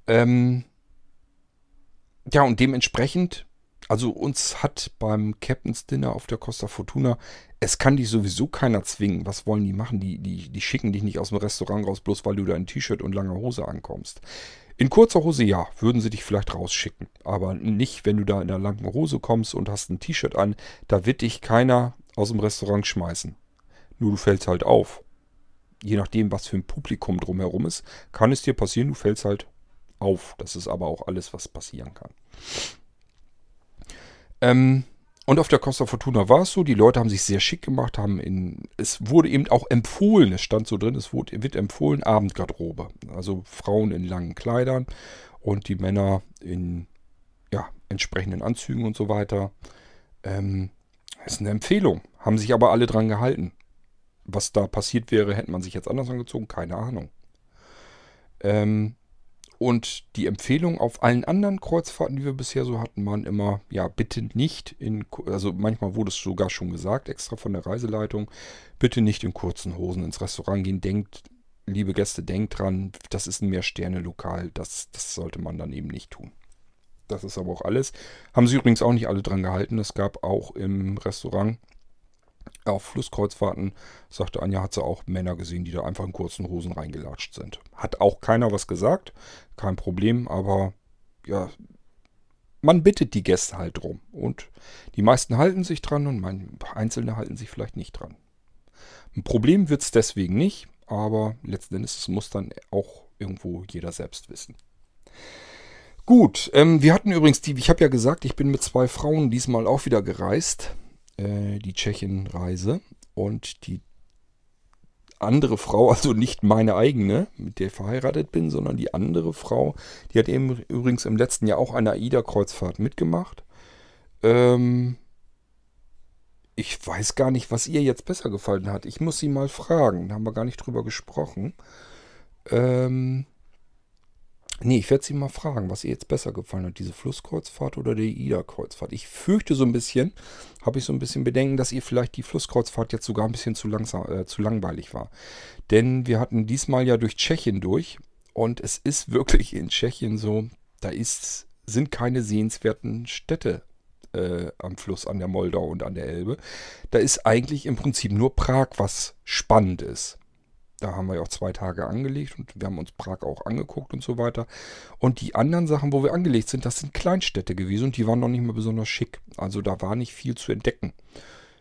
Ähm ja, und dementsprechend also uns hat beim Captain's Dinner auf der Costa Fortuna, es kann dich sowieso keiner zwingen. Was wollen die machen? Die, die, die schicken dich nicht aus dem Restaurant raus, bloß weil du da in T-Shirt und langer Hose ankommst. In kurzer Hose ja, würden sie dich vielleicht rausschicken. Aber nicht, wenn du da in der langen Hose kommst und hast ein T-Shirt an. Da wird dich keiner aus dem Restaurant schmeißen. Nur du fällst halt auf. Je nachdem, was für ein Publikum drumherum ist, kann es dir passieren, du fällst halt auf. Das ist aber auch alles, was passieren kann. Ähm, und auf der Costa Fortuna war es so, die Leute haben sich sehr schick gemacht, haben in, es wurde eben auch empfohlen, es stand so drin, es wurde, wird empfohlen, Abendgarderobe. Also Frauen in langen Kleidern und die Männer in ja, entsprechenden Anzügen und so weiter. Ähm, ist eine Empfehlung. Haben sich aber alle dran gehalten. Was da passiert wäre, hätte man sich jetzt anders angezogen, keine Ahnung. Ähm, und die Empfehlung auf allen anderen Kreuzfahrten, die wir bisher so hatten, waren immer, ja, bitte nicht in, also manchmal wurde es sogar schon gesagt, extra von der Reiseleitung, bitte nicht in kurzen Hosen ins Restaurant gehen. Denkt, liebe Gäste, denkt dran, das ist ein Mehrsterne-Lokal, das, das sollte man dann eben nicht tun. Das ist aber auch alles. Haben sie übrigens auch nicht alle dran gehalten. Es gab auch im Restaurant auf Flusskreuzfahrten, sagte Anja, hat sie auch Männer gesehen, die da einfach in kurzen Hosen reingelatscht sind. Hat auch keiner was gesagt, kein Problem, aber ja, man bittet die Gäste halt drum. Und die meisten halten sich dran und Einzelne halten sich vielleicht nicht dran. Ein Problem wird es deswegen nicht, aber letzten Endes muss dann auch irgendwo jeder selbst wissen. Gut, ähm, wir hatten übrigens die, ich habe ja gesagt, ich bin mit zwei Frauen diesmal auch wieder gereist äh, die Tschechien-Reise. Und die andere Frau, also nicht meine eigene, mit der ich verheiratet bin, sondern die andere Frau, die hat eben übrigens im letzten Jahr auch eine AIDA-Kreuzfahrt mitgemacht. Ähm, ich weiß gar nicht, was ihr jetzt besser gefallen hat. Ich muss sie mal fragen. Da haben wir gar nicht drüber gesprochen. Ähm, Nee, ich werde sie mal fragen, was ihr jetzt besser gefallen hat, diese Flusskreuzfahrt oder die Ida-Kreuzfahrt. Ich fürchte so ein bisschen, habe ich so ein bisschen Bedenken, dass ihr vielleicht die Flusskreuzfahrt jetzt sogar ein bisschen zu, langsam, äh, zu langweilig war. Denn wir hatten diesmal ja durch Tschechien durch und es ist wirklich in Tschechien so, da ist, sind keine sehenswerten Städte äh, am Fluss an der Moldau und an der Elbe. Da ist eigentlich im Prinzip nur Prag, was spannend ist. Da haben wir ja auch zwei Tage angelegt und wir haben uns Prag auch angeguckt und so weiter. Und die anderen Sachen, wo wir angelegt sind, das sind Kleinstädte gewesen und die waren noch nicht mal besonders schick. Also da war nicht viel zu entdecken.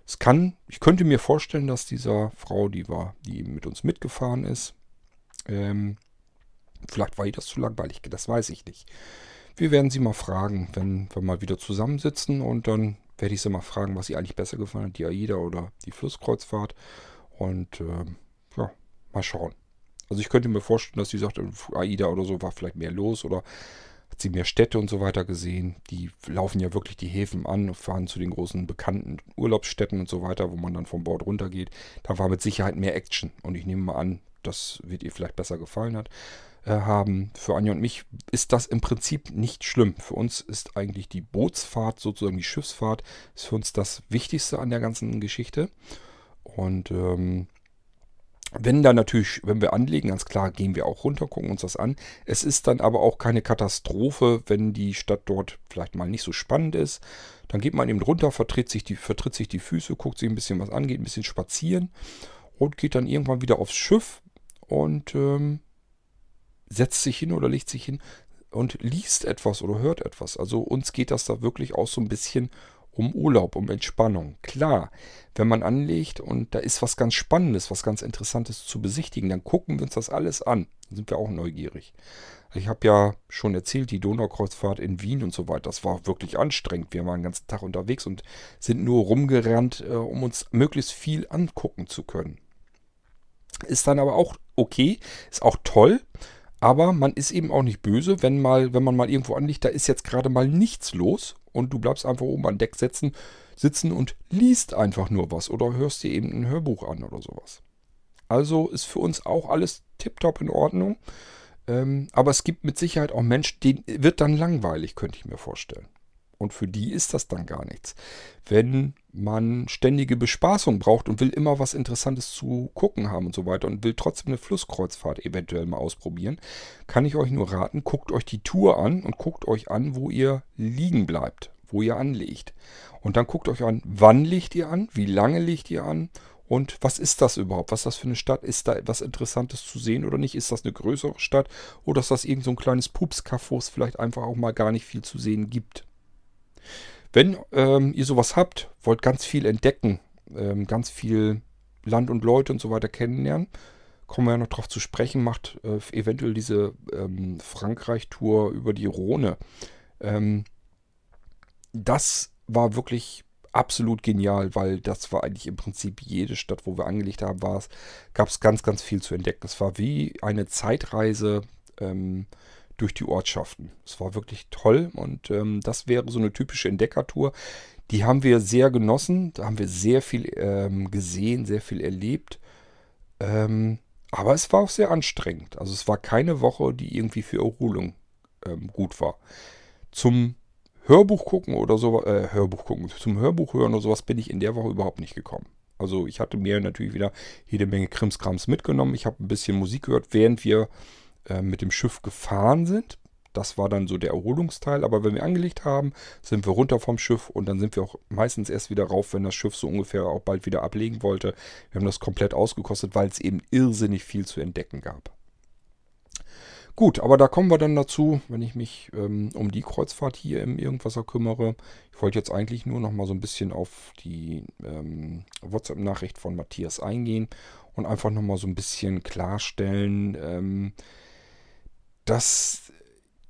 Es kann, ich könnte mir vorstellen, dass dieser Frau, die war, die mit uns mitgefahren ist, ähm, vielleicht war ihr das zu langweilig, das weiß ich nicht. Wir werden sie mal fragen, wenn wir mal wieder zusammensitzen und dann werde ich sie mal fragen, was ihr eigentlich besser gefallen hat, die AIDA oder die Flusskreuzfahrt. Und ja, Mal schauen. Also ich könnte mir vorstellen, dass sie sagt, AIDA oder so war vielleicht mehr los oder hat sie mehr Städte und so weiter gesehen. Die laufen ja wirklich die Häfen an und fahren zu den großen bekannten Urlaubsstätten und so weiter, wo man dann vom Bord runtergeht. Da war mit Sicherheit mehr Action und ich nehme mal an, das wird ihr vielleicht besser gefallen hat, äh, haben. Für Anja und mich ist das im Prinzip nicht schlimm. Für uns ist eigentlich die Bootsfahrt, sozusagen die Schiffsfahrt, ist für uns das Wichtigste an der ganzen Geschichte. Und ähm, wenn da natürlich, wenn wir anlegen, ganz klar, gehen wir auch runter, gucken uns das an. Es ist dann aber auch keine Katastrophe, wenn die Stadt dort vielleicht mal nicht so spannend ist. Dann geht man eben runter, vertritt sich die, vertritt sich die Füße, guckt sich ein bisschen was an, geht ein bisschen spazieren und geht dann irgendwann wieder aufs Schiff und ähm, setzt sich hin oder legt sich hin und liest etwas oder hört etwas. Also uns geht das da wirklich auch so ein bisschen um Urlaub, um Entspannung. Klar, wenn man anlegt und da ist was ganz Spannendes, was ganz Interessantes zu besichtigen, dann gucken wir uns das alles an. Dann sind wir auch neugierig. Ich habe ja schon erzählt, die Donaukreuzfahrt in Wien und so weiter, das war wirklich anstrengend. Wir waren den ganzen Tag unterwegs und sind nur rumgerannt, äh, um uns möglichst viel angucken zu können. Ist dann aber auch okay, ist auch toll. Aber man ist eben auch nicht böse, wenn mal, wenn man mal irgendwo anliegt, da ist jetzt gerade mal nichts los und du bleibst einfach oben an Deck sitzen, sitzen und liest einfach nur was oder hörst dir eben ein Hörbuch an oder sowas. Also ist für uns auch alles tiptop in Ordnung. Ähm, aber es gibt mit Sicherheit auch Menschen, denen wird dann langweilig, könnte ich mir vorstellen. Und für die ist das dann gar nichts. Wenn man ständige Bespaßung braucht und will immer was Interessantes zu gucken haben und so weiter und will trotzdem eine Flusskreuzfahrt eventuell mal ausprobieren, kann ich euch nur raten, guckt euch die Tour an und guckt euch an, wo ihr liegen bleibt, wo ihr anlegt. Und dann guckt euch an, wann legt ihr an, wie lange legt ihr an und was ist das überhaupt? Was ist das für eine Stadt? Ist da etwas Interessantes zu sehen oder nicht? Ist das eine größere Stadt oder ist das irgend so ein kleines Pupskaff, vielleicht einfach auch mal gar nicht viel zu sehen gibt? Wenn ähm, ihr sowas habt, wollt ganz viel entdecken, ähm, ganz viel Land und Leute und so weiter kennenlernen, kommen wir ja noch drauf zu sprechen, macht äh, eventuell diese ähm, Frankreich-Tour über die Rhone. Ähm, das war wirklich absolut genial, weil das war eigentlich im Prinzip jede Stadt, wo wir angelegt haben, war es, gab es ganz, ganz viel zu entdecken. Es war wie eine Zeitreise ähm, durch die Ortschaften. Es war wirklich toll und ähm, das wäre so eine typische Entdeckertour. Die haben wir sehr genossen, da haben wir sehr viel ähm, gesehen, sehr viel erlebt. Ähm, aber es war auch sehr anstrengend. Also es war keine Woche, die irgendwie für Erholung ähm, gut war. Zum Hörbuch gucken oder so, äh, Hörbuch gucken, zum Hörbuch hören oder sowas bin ich in der Woche überhaupt nicht gekommen. Also ich hatte mir natürlich wieder jede Menge Krimskrams mitgenommen. Ich habe ein bisschen Musik gehört, während wir äh, mit dem Schiff gefahren sind. Das war dann so der Erholungsteil. Aber wenn wir angelegt haben, sind wir runter vom Schiff und dann sind wir auch meistens erst wieder rauf, wenn das Schiff so ungefähr auch bald wieder ablegen wollte. Wir haben das komplett ausgekostet, weil es eben irrsinnig viel zu entdecken gab. Gut, aber da kommen wir dann dazu, wenn ich mich ähm, um die Kreuzfahrt hier im Irgendwasser kümmere. Ich wollte jetzt eigentlich nur noch mal so ein bisschen auf die ähm, WhatsApp-Nachricht von Matthias eingehen und einfach noch mal so ein bisschen klarstellen, ähm, dass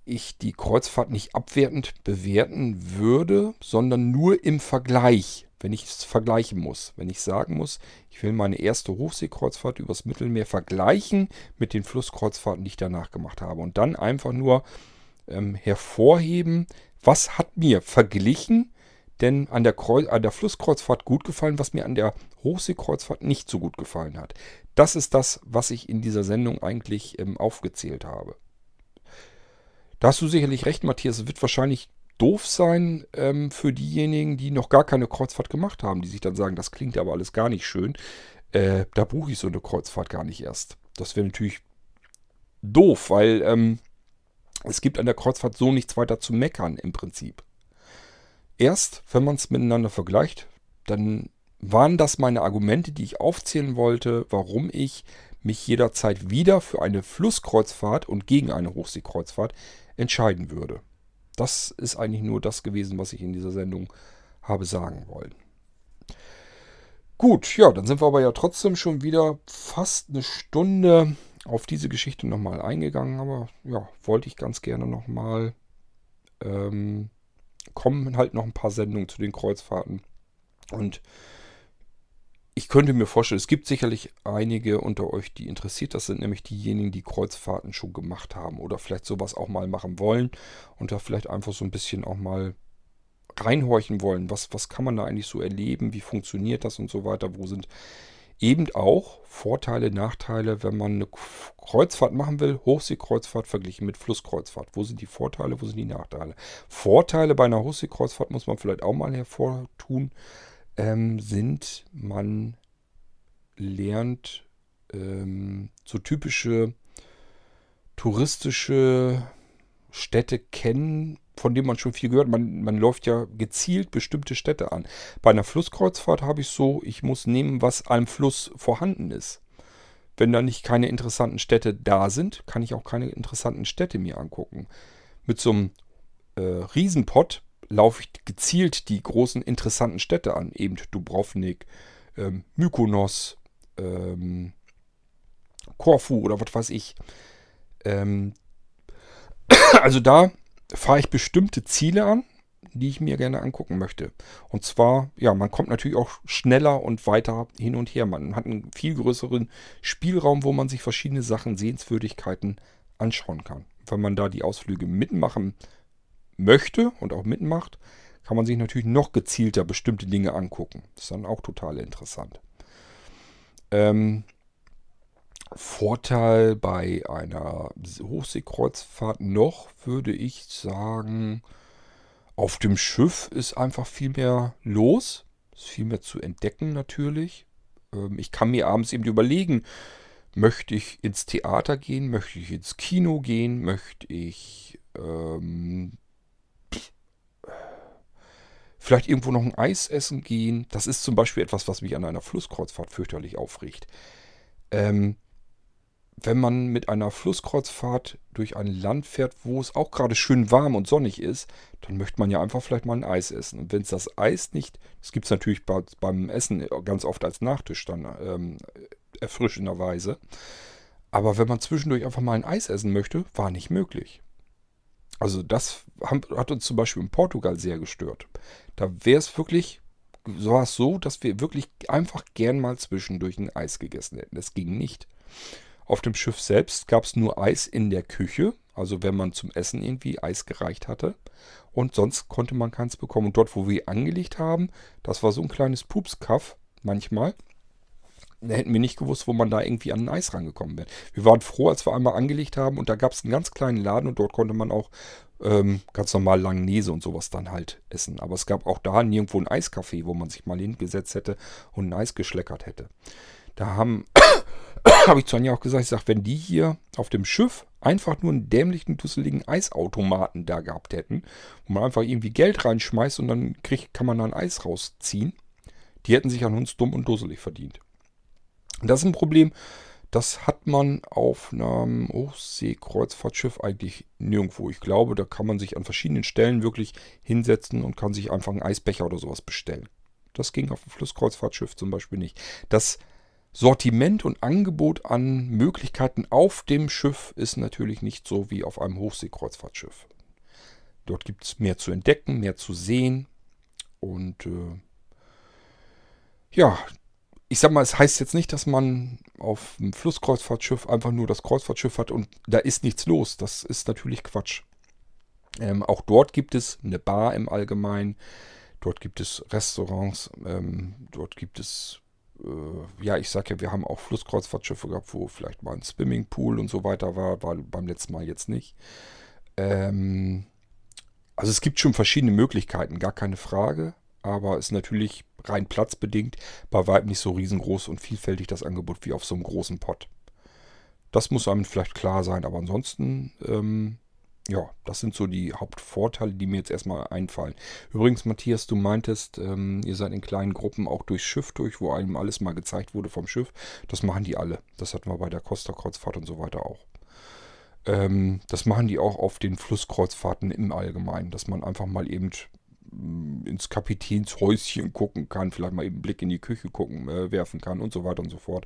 ich die Kreuzfahrt nicht abwertend bewerten würde, sondern nur im Vergleich wenn ich es vergleichen muss, wenn ich sagen muss, ich will meine erste Hochseekreuzfahrt übers Mittelmeer vergleichen mit den Flusskreuzfahrten, die ich danach gemacht habe. Und dann einfach nur ähm, hervorheben, was hat mir verglichen denn an der, Kreuz, an der Flusskreuzfahrt gut gefallen, was mir an der Hochseekreuzfahrt nicht so gut gefallen hat. Das ist das, was ich in dieser Sendung eigentlich ähm, aufgezählt habe. Da hast du sicherlich recht, Matthias. Es wird wahrscheinlich doof sein ähm, für diejenigen, die noch gar keine Kreuzfahrt gemacht haben, die sich dann sagen, das klingt aber alles gar nicht schön. Äh, da buche ich so eine Kreuzfahrt gar nicht erst. Das wäre natürlich doof, weil ähm, es gibt an der Kreuzfahrt so nichts weiter zu meckern im Prinzip. Erst, wenn man es miteinander vergleicht, dann waren das meine Argumente, die ich aufzählen wollte, warum ich mich jederzeit wieder für eine Flusskreuzfahrt und gegen eine Hochseekreuzfahrt entscheiden würde. Das ist eigentlich nur das gewesen, was ich in dieser Sendung habe sagen wollen. Gut, ja, dann sind wir aber ja trotzdem schon wieder fast eine Stunde auf diese Geschichte nochmal eingegangen. Aber ja, wollte ich ganz gerne nochmal. Ähm, kommen halt noch ein paar Sendungen zu den Kreuzfahrten. Und ich könnte mir vorstellen, es gibt sicherlich einige unter euch, die interessiert das sind, nämlich diejenigen, die Kreuzfahrten schon gemacht haben oder vielleicht sowas auch mal machen wollen und da vielleicht einfach so ein bisschen auch mal reinhorchen wollen. Was, was kann man da eigentlich so erleben? Wie funktioniert das und so weiter? Wo sind eben auch Vorteile, Nachteile, wenn man eine Kreuzfahrt machen will, Hochseekreuzfahrt verglichen mit Flusskreuzfahrt. Wo sind die Vorteile, wo sind die Nachteile? Vorteile bei einer Hochseekreuzfahrt muss man vielleicht auch mal hervortun ähm, sind, man lernt ähm, so typische touristische Städte kennen, von denen man schon viel gehört. Man, man läuft ja gezielt bestimmte Städte an. Bei einer Flusskreuzfahrt habe ich so, ich muss nehmen, was am Fluss vorhanden ist. Wenn da nicht keine interessanten Städte da sind, kann ich auch keine interessanten Städte mir angucken. Mit so einem äh, Riesenpott laufe ich gezielt die großen interessanten Städte an. Eben Dubrovnik, ähm, Mykonos, ähm, Korfu oder was weiß ich. Ähm, also da fahre ich bestimmte Ziele an, die ich mir gerne angucken möchte. Und zwar, ja, man kommt natürlich auch schneller und weiter hin und her. Man hat einen viel größeren Spielraum, wo man sich verschiedene Sachen, Sehenswürdigkeiten anschauen kann. Wenn man da die Ausflüge mitmachen möchte und auch mitmacht, kann man sich natürlich noch gezielter bestimmte Dinge angucken. Das ist dann auch total interessant. Ähm, Vorteil bei einer Hochseekreuzfahrt noch, würde ich sagen, auf dem Schiff ist einfach viel mehr los. Ist viel mehr zu entdecken natürlich. Ähm, ich kann mir abends eben überlegen, möchte ich ins Theater gehen, möchte ich ins Kino gehen, möchte ich ähm, Vielleicht irgendwo noch ein Eis essen gehen. Das ist zum Beispiel etwas, was mich an einer Flusskreuzfahrt fürchterlich aufregt. Ähm, wenn man mit einer Flusskreuzfahrt durch ein Land fährt, wo es auch gerade schön warm und sonnig ist, dann möchte man ja einfach vielleicht mal ein Eis essen. Und wenn es das Eis nicht, das gibt es natürlich bei, beim Essen ganz oft als Nachtisch dann ähm, erfrischenderweise. Aber wenn man zwischendurch einfach mal ein Eis essen möchte, war nicht möglich. Also das hat uns zum Beispiel in Portugal sehr gestört. Da wäre es wirklich, so war es so, dass wir wirklich einfach gern mal zwischendurch ein Eis gegessen hätten. Das ging nicht. Auf dem Schiff selbst gab es nur Eis in der Küche, also wenn man zum Essen irgendwie Eis gereicht hatte. Und sonst konnte man keins bekommen. Und dort, wo wir angelegt haben, das war so ein kleines Pupskaff manchmal. Da hätten wir nicht gewusst, wo man da irgendwie an ein Eis rangekommen wäre. Wir waren froh, als wir einmal angelegt haben und da gab es einen ganz kleinen Laden und dort konnte man auch ähm, ganz normal Langnese und sowas dann halt essen. Aber es gab auch da nirgendwo ein Eiscafé, wo man sich mal hingesetzt hätte und ein Eis geschleckert hätte. Da haben, habe ich zu Anja auch gesagt, ich sage, wenn die hier auf dem Schiff einfach nur einen dämlichen, dusseligen Eisautomaten da gehabt hätten, wo man einfach irgendwie Geld reinschmeißt und dann kriegt, kann man da ein Eis rausziehen, die hätten sich an uns dumm und dusselig verdient. Das ist ein Problem, das hat man auf einem Hochseekreuzfahrtschiff eigentlich nirgendwo. Ich glaube, da kann man sich an verschiedenen Stellen wirklich hinsetzen und kann sich einfach einen Eisbecher oder sowas bestellen. Das ging auf dem Flusskreuzfahrtschiff zum Beispiel nicht. Das Sortiment und Angebot an Möglichkeiten auf dem Schiff ist natürlich nicht so wie auf einem Hochseekreuzfahrtschiff. Dort gibt es mehr zu entdecken, mehr zu sehen. Und äh, ja, ich sag mal, es heißt jetzt nicht, dass man auf einem Flusskreuzfahrtschiff einfach nur das Kreuzfahrtschiff hat und da ist nichts los. Das ist natürlich Quatsch. Ähm, auch dort gibt es eine Bar im Allgemeinen. Dort gibt es Restaurants. Ähm, dort gibt es, äh, ja, ich sag ja, wir haben auch Flusskreuzfahrtschiffe gehabt, wo vielleicht mal ein Swimmingpool und so weiter war. War beim letzten Mal jetzt nicht. Ähm, also es gibt schon verschiedene Möglichkeiten, gar keine Frage aber ist natürlich rein platzbedingt bei weitem nicht so riesengroß und vielfältig das Angebot wie auf so einem großen Pott. Das muss einem vielleicht klar sein, aber ansonsten, ähm, ja, das sind so die Hauptvorteile, die mir jetzt erstmal einfallen. Übrigens, Matthias, du meintest, ähm, ihr seid in kleinen Gruppen auch durchs Schiff durch, wo einem alles mal gezeigt wurde vom Schiff. Das machen die alle. Das hatten wir bei der Costa-Kreuzfahrt und so weiter auch. Ähm, das machen die auch auf den Flusskreuzfahrten im Allgemeinen, dass man einfach mal eben ins Kapitänshäuschen gucken kann, vielleicht mal eben einen Blick in die Küche gucken, äh, werfen kann und so weiter und so fort.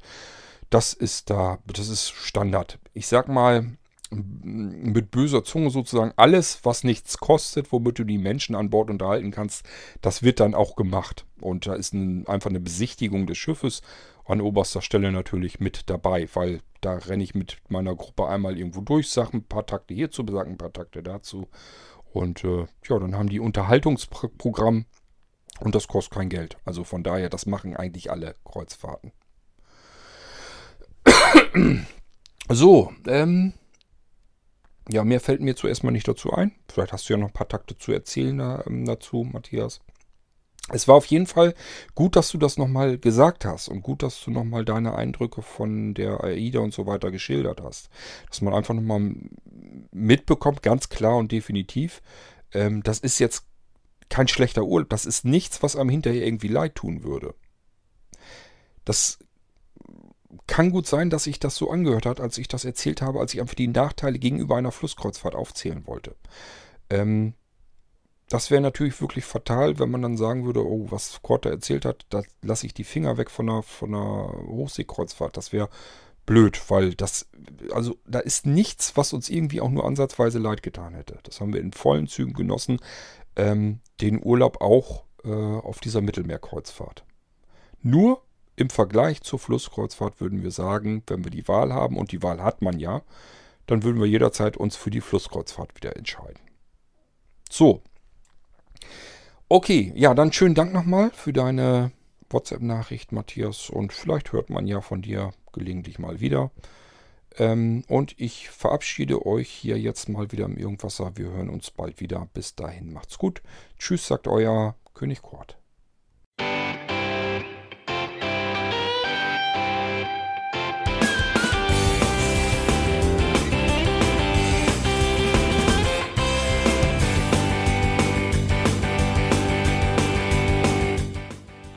Das ist da, das ist Standard. Ich sag mal, mit böser Zunge sozusagen, alles, was nichts kostet, womit du die Menschen an Bord unterhalten kannst, das wird dann auch gemacht. Und da ist ein, einfach eine Besichtigung des Schiffes an oberster Stelle natürlich mit dabei, weil da renne ich mit meiner Gruppe einmal irgendwo durch, sage ein paar Takte hierzu, sage ein paar Takte dazu und äh, ja, dann haben die Unterhaltungsprogramm und das kostet kein Geld. Also von daher, das machen eigentlich alle Kreuzfahrten. so, ähm, ja, mehr fällt mir zuerst mal nicht dazu ein. Vielleicht hast du ja noch ein paar Takte zu erzählen da, ähm, dazu, Matthias. Es war auf jeden Fall gut, dass du das nochmal gesagt hast und gut, dass du nochmal deine Eindrücke von der AIDA und so weiter geschildert hast. Dass man einfach nochmal mitbekommt, ganz klar und definitiv, ähm, das ist jetzt kein schlechter Urlaub. Das ist nichts, was einem hinterher irgendwie leid tun würde. Das kann gut sein, dass sich das so angehört hat, als ich das erzählt habe, als ich einfach die Nachteile gegenüber einer Flusskreuzfahrt aufzählen wollte. Ähm, das wäre natürlich wirklich fatal, wenn man dann sagen würde, oh, was Korte erzählt hat, da lasse ich die Finger weg von einer, von einer Hochseekreuzfahrt. Das wäre blöd, weil das, also da ist nichts, was uns irgendwie auch nur ansatzweise leid getan hätte. Das haben wir in vollen Zügen genossen, ähm, den Urlaub auch äh, auf dieser Mittelmeerkreuzfahrt. Nur im Vergleich zur Flusskreuzfahrt würden wir sagen, wenn wir die Wahl haben, und die Wahl hat man ja, dann würden wir jederzeit uns für die Flusskreuzfahrt wieder entscheiden. So, Okay, ja, dann schönen Dank nochmal für deine WhatsApp-Nachricht, Matthias. Und vielleicht hört man ja von dir gelegentlich mal wieder. Ähm, und ich verabschiede euch hier jetzt mal wieder im Irgendwasser. Wir hören uns bald wieder. Bis dahin macht's gut. Tschüss, sagt euer König Kurt.